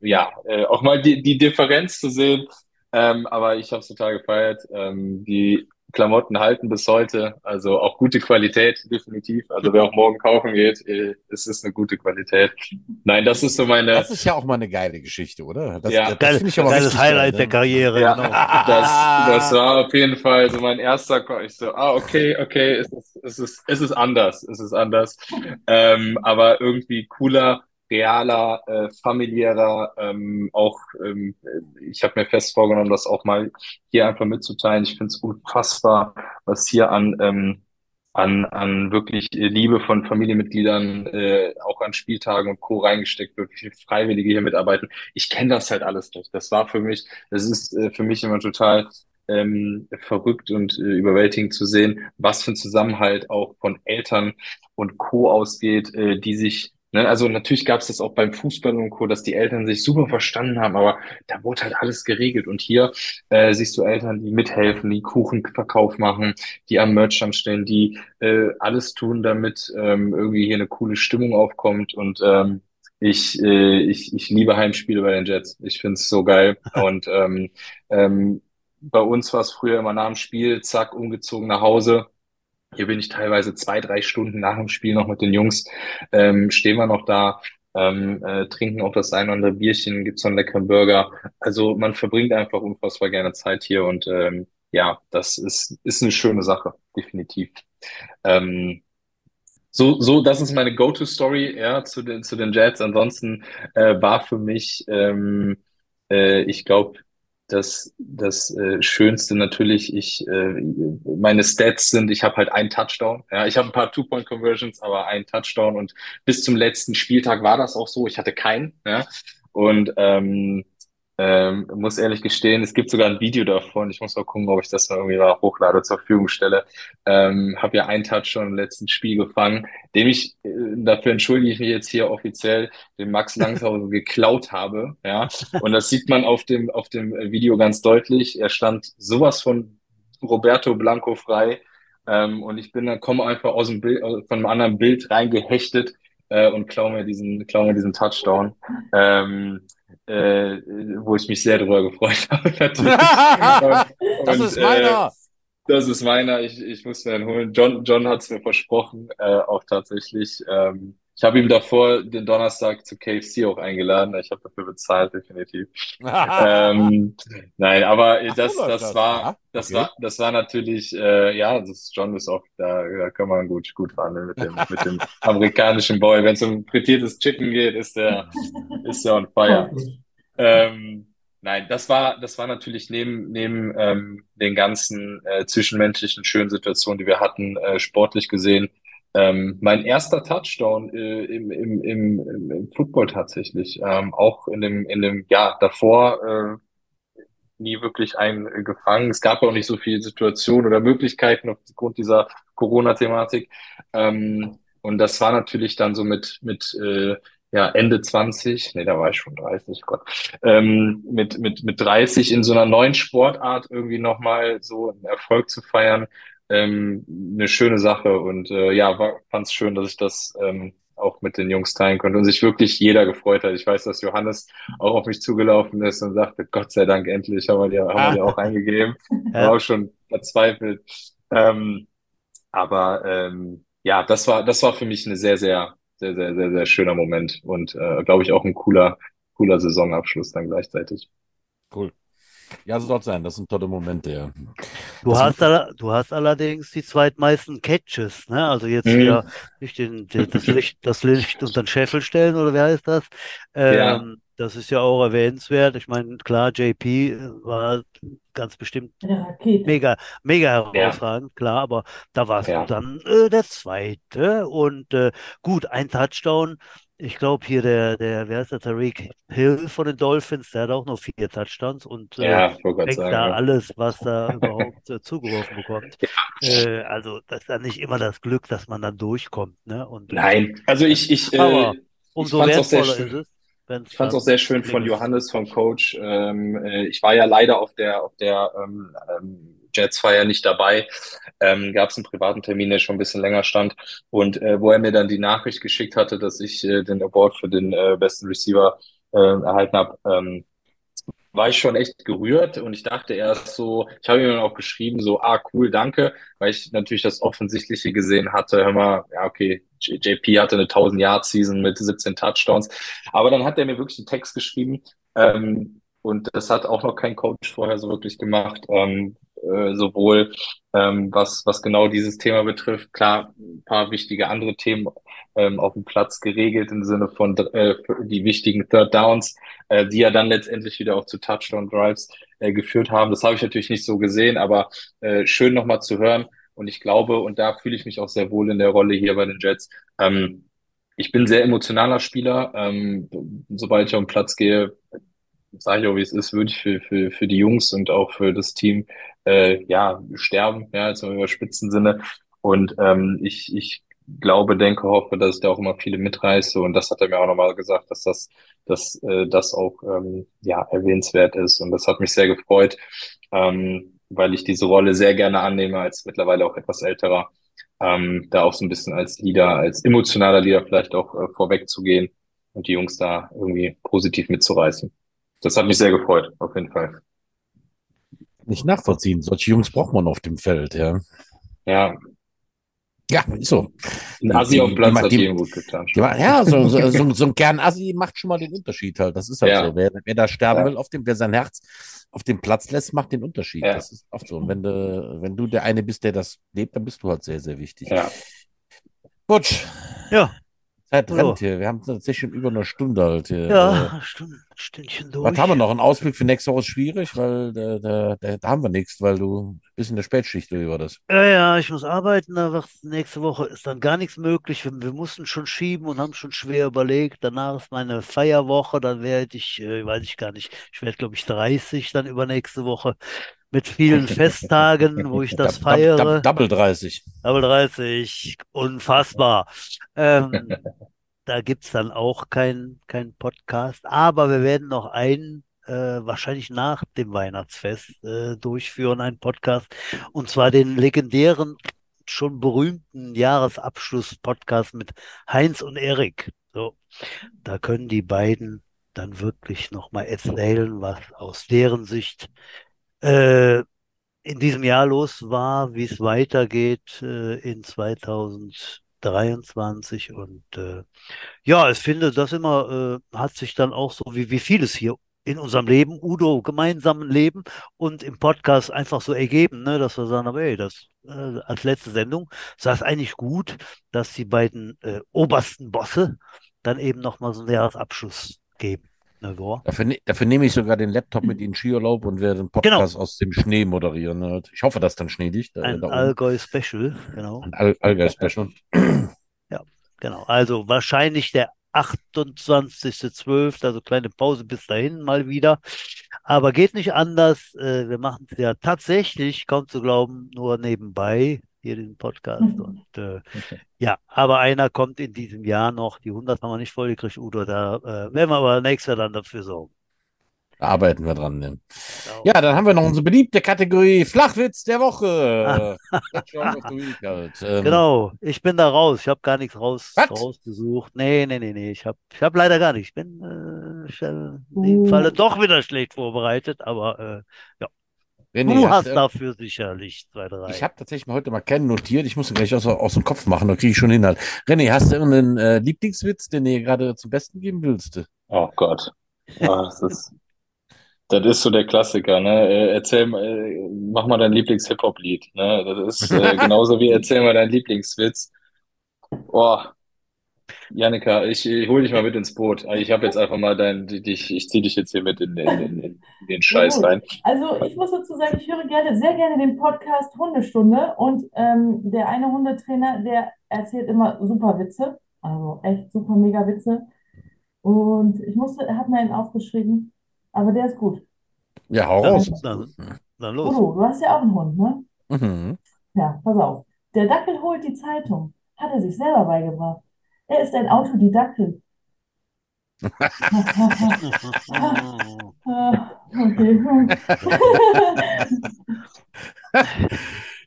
ja, äh, auch mal die, die Differenz zu sehen. Ähm, aber ich habe es total gefeiert. Ähm, die Klamotten halten bis heute, also auch gute Qualität, definitiv. Also wer auch morgen kaufen geht, äh, es ist eine gute Qualität. Nein, das ist so meine. Das ist ja auch mal eine geile Geschichte, oder? Das, ja, das, das ich aber geiles Highlight geil, der Karriere. Ja, genau. das, das war auf jeden Fall so mein erster. Ich so, ah, okay, okay, es ist, es ist, es ist anders, es ist anders. Ähm, aber irgendwie cooler realer, äh, familiärer, ähm, auch ähm, ich habe mir fest vorgenommen, das auch mal hier einfach mitzuteilen. Ich finde es unfassbar, was hier an ähm, an, an wirklich Liebe von Familienmitgliedern, äh, auch an Spieltagen und Co. reingesteckt wird, wie viele Freiwillige hier mitarbeiten. Ich kenne das halt alles nicht. Das war für mich, das ist äh, für mich immer total ähm, verrückt und äh, überwältigend zu sehen, was für ein Zusammenhalt auch von Eltern und Co. ausgeht, äh, die sich Ne? Also natürlich gab es das auch beim Fußball und Co., dass die Eltern sich super verstanden haben, aber da wurde halt alles geregelt. Und hier äh, siehst du Eltern, die mithelfen, die Kuchenverkauf machen, die am Merchstand stehen, die äh, alles tun, damit ähm, irgendwie hier eine coole Stimmung aufkommt. Und ähm, ich, äh, ich, ich liebe Heimspiele bei den Jets. Ich find's so geil. Und ähm, ähm, bei uns war es früher immer nach dem Spiel, zack, umgezogen nach Hause hier bin ich teilweise zwei, drei Stunden nach dem Spiel noch mit den Jungs, ähm, stehen wir noch da, ähm, äh, trinken auch das ein oder andere Bierchen, gibt's einen leckeren Burger. Also man verbringt einfach unfassbar gerne Zeit hier und ähm, ja, das ist, ist eine schöne Sache, definitiv. Ähm, so, so, das ist meine Go-To-Story ja, zu den, zu den Jets. Ansonsten äh, war für mich, ähm, äh, ich glaube, das, das äh, Schönste natürlich, ich äh, meine Stats sind, ich habe halt einen Touchdown. Ja, ich habe ein paar Two-Point-Conversions, aber ein Touchdown und bis zum letzten Spieltag war das auch so. Ich hatte keinen. Ja, und ähm, ähm, muss ehrlich gestehen, es gibt sogar ein Video davon. Ich muss mal gucken, ob ich das noch irgendwie mal hochlade zur Verfügung stelle. Ähm, habe ja einen Touch schon im letzten Spiel gefangen, dem ich, äh, dafür entschuldige ich mich jetzt hier offiziell, den Max Langshausen geklaut habe. Ja, und das sieht man auf dem auf dem Video ganz deutlich. Er stand sowas von Roberto Blanco frei. Ähm, und ich bin dann komme einfach aus dem Bild, von einem anderen Bild reingehechtet äh, und klaue mir diesen, klaue mir diesen Touchdown. Ähm, äh, wo ich mich sehr darüber gefreut habe. und, das ist meiner. Äh, das ist meiner. Ich, ich muss mir den holen. John, John hat es mir versprochen, äh, auch tatsächlich. Ähm, ich habe ihm davor den Donnerstag zu KFC auch eingeladen. Ich habe dafür bezahlt, definitiv. ähm, nein, aber das, das, das war, das okay. war, das war natürlich, äh, ja, das John ist auch, da, da kann man gut, gut verhandeln mit dem, mit dem amerikanischen Boy. Wenn es um frittiertes Chicken geht, ist der, ist der on fire. ähm, nein, das war, das war natürlich neben, neben ähm, den ganzen äh, zwischenmenschlichen schönen Situationen, die wir hatten, äh, sportlich gesehen, ähm, mein erster Touchdown äh, im, im, im, im Football tatsächlich. Ähm, auch in dem, in dem Jahr davor, äh, nie wirklich einen gefangen. Es gab auch nicht so viele Situationen oder Möglichkeiten aufgrund dieser Corona-Thematik. Ähm, und das war natürlich dann so mit, mit äh, ja, Ende 20, nee, da war ich schon 30, Gott, ähm, mit, mit, mit 30 in so einer neuen Sportart irgendwie nochmal so einen Erfolg zu feiern, ähm, eine schöne Sache und äh, ja, fand es schön, dass ich das ähm, auch mit den Jungs teilen konnte und sich wirklich jeder gefreut hat. Ich weiß, dass Johannes auch auf mich zugelaufen ist und sagte, Gott sei Dank, endlich haben wir dir, haben wir dir auch eingegeben. War auch schon verzweifelt. Ähm, aber ähm, ja, das war, das war für mich eine sehr, sehr, sehr, sehr, sehr, sehr schöner Moment und äh, glaube ich auch ein cooler, cooler Saisonabschluss dann gleichzeitig. Cool. Ja, so soll es sein. Das sind tolle Momente, ja. Du das hast, du hast allerdings die zweitmeisten Catches, ne? Also jetzt mhm. hier nicht den, den, das Licht, das Licht unter den Scheffel stellen oder wer heißt das? Ähm, ja. Das ist ja auch erwähnenswert. Ich meine, klar, JP war ganz bestimmt mega, mega herausragend, ja. klar, aber da warst ja. du dann äh, der Zweite und äh, gut, ein Touchdown ich glaube hier der, der, wer ist der, Tariq Hill von den Dolphins, der hat auch noch vier Touchdowns und äh, ja, äh, sagen, da ja. alles, was da überhaupt äh, zugeworfen bekommt. Ja. Äh, also das ist dann nicht immer das Glück, dass man dann durchkommt. Ne? Und, Nein, also ich, ich, äh, Aber umso ich wertvoller ist es. Ich fand es auch sehr schön von Johannes, vom Coach. Ähm, äh, ich war ja leider auf der, auf der ähm, ähm, Jets war ja nicht dabei. Ähm, Gab es einen privaten Termin, der schon ein bisschen länger stand. Und äh, wo er mir dann die Nachricht geschickt hatte, dass ich äh, den Award für den äh, besten Receiver äh, erhalten habe, ähm, war ich schon echt gerührt und ich dachte erst so, ich habe ihm dann auch geschrieben, so, ah, cool, danke, weil ich natürlich das Offensichtliche gesehen hatte, hör mal, ja, okay, JP hatte eine 1000-Yard-Season mit 17 Touchdowns, aber dann hat er mir wirklich einen Text geschrieben ähm, und das hat auch noch kein Coach vorher so wirklich gemacht, ähm, äh, sowohl ähm, was, was genau dieses Thema betrifft. Klar, ein paar wichtige andere Themen ähm, auf dem Platz geregelt im Sinne von äh, die wichtigen Third Downs, äh, die ja dann letztendlich wieder auch zu Touchdown Drives äh, geführt haben. Das habe ich natürlich nicht so gesehen, aber äh, schön nochmal zu hören. Und ich glaube, und da fühle ich mich auch sehr wohl in der Rolle hier bei den Jets. Ähm, ich bin sehr emotionaler Spieler. Ähm, sobald ich auf den Platz gehe, sage ich auch, wie es ist, würde ich für, für, für die Jungs und auch für das Team äh, ja sterben, ja, jetzt im überspitzen Sinne. Und ähm, ich, ich glaube, denke, hoffe, dass ich da auch immer viele mitreiße. Und das hat er mir auch nochmal gesagt, dass das, dass, äh, das auch ähm, ja, erwähnenswert ist. Und das hat mich sehr gefreut, ähm, weil ich diese Rolle sehr gerne annehme, als mittlerweile auch etwas älterer, ähm, da auch so ein bisschen als Leader, als emotionaler Leader vielleicht auch äh, vorweg zu gehen und die Jungs da irgendwie positiv mitzureißen. Das hat mich sehr gefreut, auf jeden Fall. Nicht nachvollziehen. Solche Jungs braucht man auf dem Feld, ja. Ja. Ja, ist so. Ein Assi auf Platz die, hat die, gut getan. Die, ja, so, so, so, so ein Kern-Assi macht schon mal den Unterschied halt. Das ist halt ja. so. Wer, wer da sterben ja. will, auf dem, wer sein Herz auf dem Platz lässt, macht den Unterschied. Ja. Das ist oft so. Und wenn du, wenn du der eine bist, der das lebt, dann bist du halt sehr, sehr wichtig. Ja. Gut. Ja. Zeit rennt hier. Wir haben tatsächlich schon über eine Stunde halt hier. Ja, äh, Stunde, Stündchen durch. Was haben wir noch? Ein Ausblick für nächste Woche ist schwierig, weil da, da, da, da haben wir nichts, weil du bist in der Spätschicht oder über das. Ja, ja, ich muss arbeiten. Da nächste Woche ist dann gar nichts möglich. Wir, wir, mussten schon schieben und haben schon schwer überlegt. Danach ist meine Feierwoche. Dann werde ich, äh, weiß ich gar nicht, ich werde, glaube ich, 30 dann übernächste Woche mit vielen Festtagen, wo ich das feiere. Double 30. Double 30, unfassbar. Ähm, da gibt es dann auch keinen kein Podcast, aber wir werden noch einen, äh, wahrscheinlich nach dem Weihnachtsfest, äh, durchführen, einen Podcast, und zwar den legendären, schon berühmten Jahresabschluss-Podcast mit Heinz und Erik. So, da können die beiden dann wirklich nochmal erzählen, was aus deren Sicht äh, in diesem Jahr los war, wie es weitergeht äh, in 2023 und äh, ja, ich finde, das immer äh, hat sich dann auch so wie, wie vieles hier in unserem Leben, Udo, gemeinsamen Leben und im Podcast einfach so ergeben, ne, dass wir sagen, aber ey, das äh, als letzte Sendung sah es eigentlich gut, dass die beiden äh, obersten Bosse dann eben nochmal so einen Jahresabschluss geben. Dafür, ne, dafür, nehme ich sogar den Laptop mit in Skiurlaub und werde den Podcast genau. aus dem Schnee moderieren. Ne? Ich hoffe, dass dann Schnee liegt. Äh, Ein Allgäu-Special, genau. Ein Allgäu-Special. ja, genau. Also wahrscheinlich der 28.12., also kleine Pause bis dahin mal wieder. Aber geht nicht anders. Äh, wir machen es ja tatsächlich, kaum zu glauben, nur nebenbei hier den Podcast. Mhm. Und äh, okay. ja, aber einer kommt in diesem Jahr noch. Die 100 haben wir nicht voll gekriegt, Udo. Da äh, werden wir aber nächstes Jahr dann dafür sorgen. Arbeiten wir dran. Ne? Genau. Ja, dann haben wir noch unsere beliebte Kategorie Flachwitz der Woche. halt. ähm, genau, ich bin da raus. Ich habe gar nichts raus, rausgesucht. Nee, nee, nee, nee. Ich habe ich hab leider gar nichts. Ich bin äh, äh, in dem uh. Falle doch wieder schlecht vorbereitet, aber äh, ja. René, du hast, hast dafür sicherlich zwei, drei. Ich habe tatsächlich heute mal keinen notiert. Ich muss ihn gleich aus, aus dem Kopf machen, da kriege ich schon hin. René, hast du irgendeinen äh, Lieblingswitz, den du gerade zum Besten geben willst? Oh Gott. Oh, das ist das ist so der Klassiker, ne? Äh, erzähl mal, äh, mach mal dein Lieblings-Hip-Hop-Lied, ne? Das ist äh, genauso wie erzähl mal deinen Lieblingswitz. Oh, Janika, ich, ich hol dich mal mit ins Boot. Ich habe jetzt einfach mal dein, dich, ich zieh dich jetzt hier mit in, in, in, in den Scheiß rein. Also ich muss dazu sagen, ich höre gerne, sehr gerne den Podcast Hundestunde und ähm, der eine Hundetrainer, der erzählt immer super Witze, also echt super mega Witze. Und ich musste, er hat mir einen aufgeschrieben, aber der ist gut. Ja, hau raus. Dann, dann los. Udo, du hast ja auch einen Hund, ne? Mhm. Ja, pass auf. Der Dackel holt die Zeitung. Hat er sich selber beigebracht. Er ist ein Autodidakkel. okay.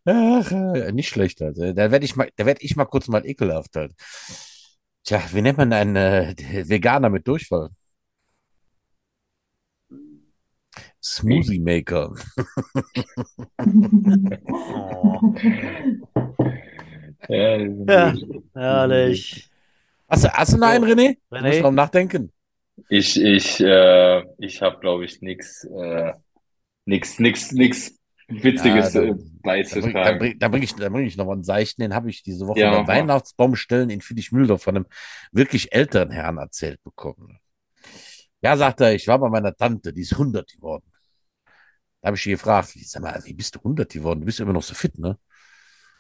Ach, äh, nicht schlecht. Also. Da werde ich mal, da werde ich mal kurz mal ekelhaft halt. Tja, wie nennt man einen äh, Veganer mit Durchfall? Smoothie Maker. ja, ja, herrlich. Hast du, hast du noch einen, René? René? Du musst noch nachdenken. Ich, ich, äh, ich habe, glaube ich, nichts, äh, nix, nix, nix Witziges ja, beizutragen. Da bringe da bring ich, da bring ich noch mal einen Seichten, den habe ich diese Woche ja, beim Weihnachtsbaumstellen in Friedrich-Mühldorf von einem wirklich älteren Herrn erzählt bekommen. Ja, sagt er, ich war bei meiner Tante, die ist 100 geworden. Da habe ich sie gefragt, sag mal, wie bist du 100 geworden? Du bist immer noch so fit, ne?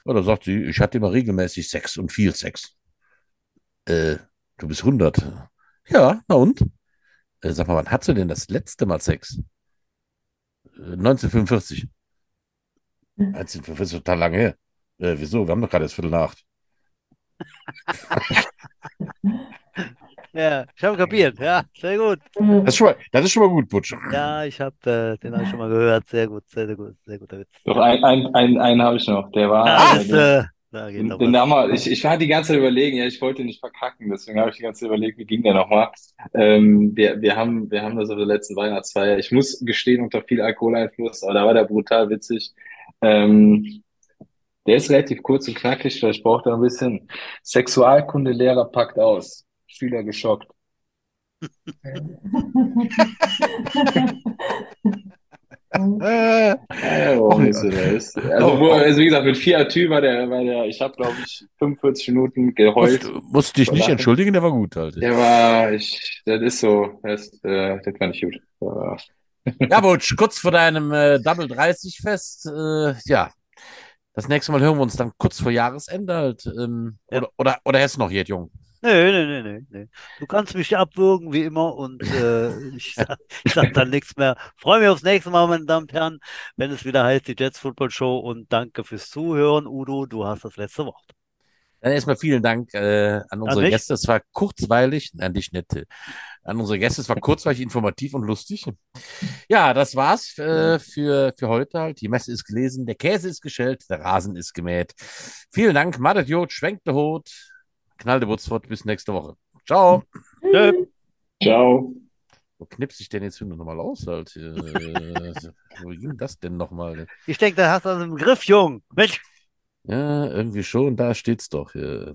Oder sagt sie, ich hatte immer regelmäßig Sex und viel Sex. Äh, du bist 100. Ja, na und? Äh, sag mal, wann hast du denn das letzte Mal Sex? Äh, 1945. 1945 ist total lange her. Äh, wieso? Wir haben doch gerade das Viertel nach Ja, ich habe kapiert. Ja, sehr gut. Das ist schon mal, das ist schon mal gut, Butch. Ja, ich habe äh, den habe ich schon mal gehört. Sehr gut, sehr, sehr gut, sehr guter Witz. Doch, ein, ein, ein, einen habe ich noch. Der war. Ah, das, äh, da geht den, den Namen, ich, ich war die ganze Zeit überlegen, ja, ich wollte nicht verkacken, deswegen habe ich die ganze Zeit überlegt, wie ging der nochmal. Ähm, wir, wir, haben, wir haben das auf der letzten Weihnachtsfeier. Ich muss gestehen, unter viel Alkoholeinfluss, aber da war der brutal witzig. Ähm, der ist relativ kurz und knackig, vielleicht braucht er ein bisschen. Sexualkundelehrer packt aus. Schüler geschockt. äh, oh, also, wo, also wie gesagt, mit vier Atü war der, war der ich habe glaube ich 45 Minuten geheult. Musst, musst dich nicht entschuldigen, der war gut halt. Der war, ich, das ist so, das, äh, das war nicht gut. Ja, Butch, kurz vor deinem äh, Double 30 Fest, äh, ja, das nächste Mal hören wir uns dann kurz vor Jahresende halt. Ähm, ja. Oder, oder, oder ist noch jetzt jung? Nee, nee, nee, nee, Du kannst mich abwürgen, wie immer, und äh, ich, sage dann nichts mehr. Freue mich aufs nächste Mal, meine Damen und Herren, wenn es wieder heißt, die Jets Football Show. Und danke fürs Zuhören. Udo, du hast das letzte Wort. Dann erstmal vielen Dank äh, an unsere an Gäste. Es war kurzweilig, an dich nette, an unsere Gäste. Es war kurzweilig, informativ und lustig. Ja, das war's äh, für, für heute halt. Die Messe ist gelesen, der Käse ist geschält, der Rasen ist gemäht. Vielen Dank, Madet Jod, schwenkt der Hut. Knall der Wutzfort. Bis nächste Woche. Ciao. Ciao. Wo knipse ich denn jetzt nochmal aus? Halt? Wo ging das denn nochmal? Ich denke, da hast du einen Griff, Jung. Mensch. Ja, irgendwie schon. Da steht's doch. Ja.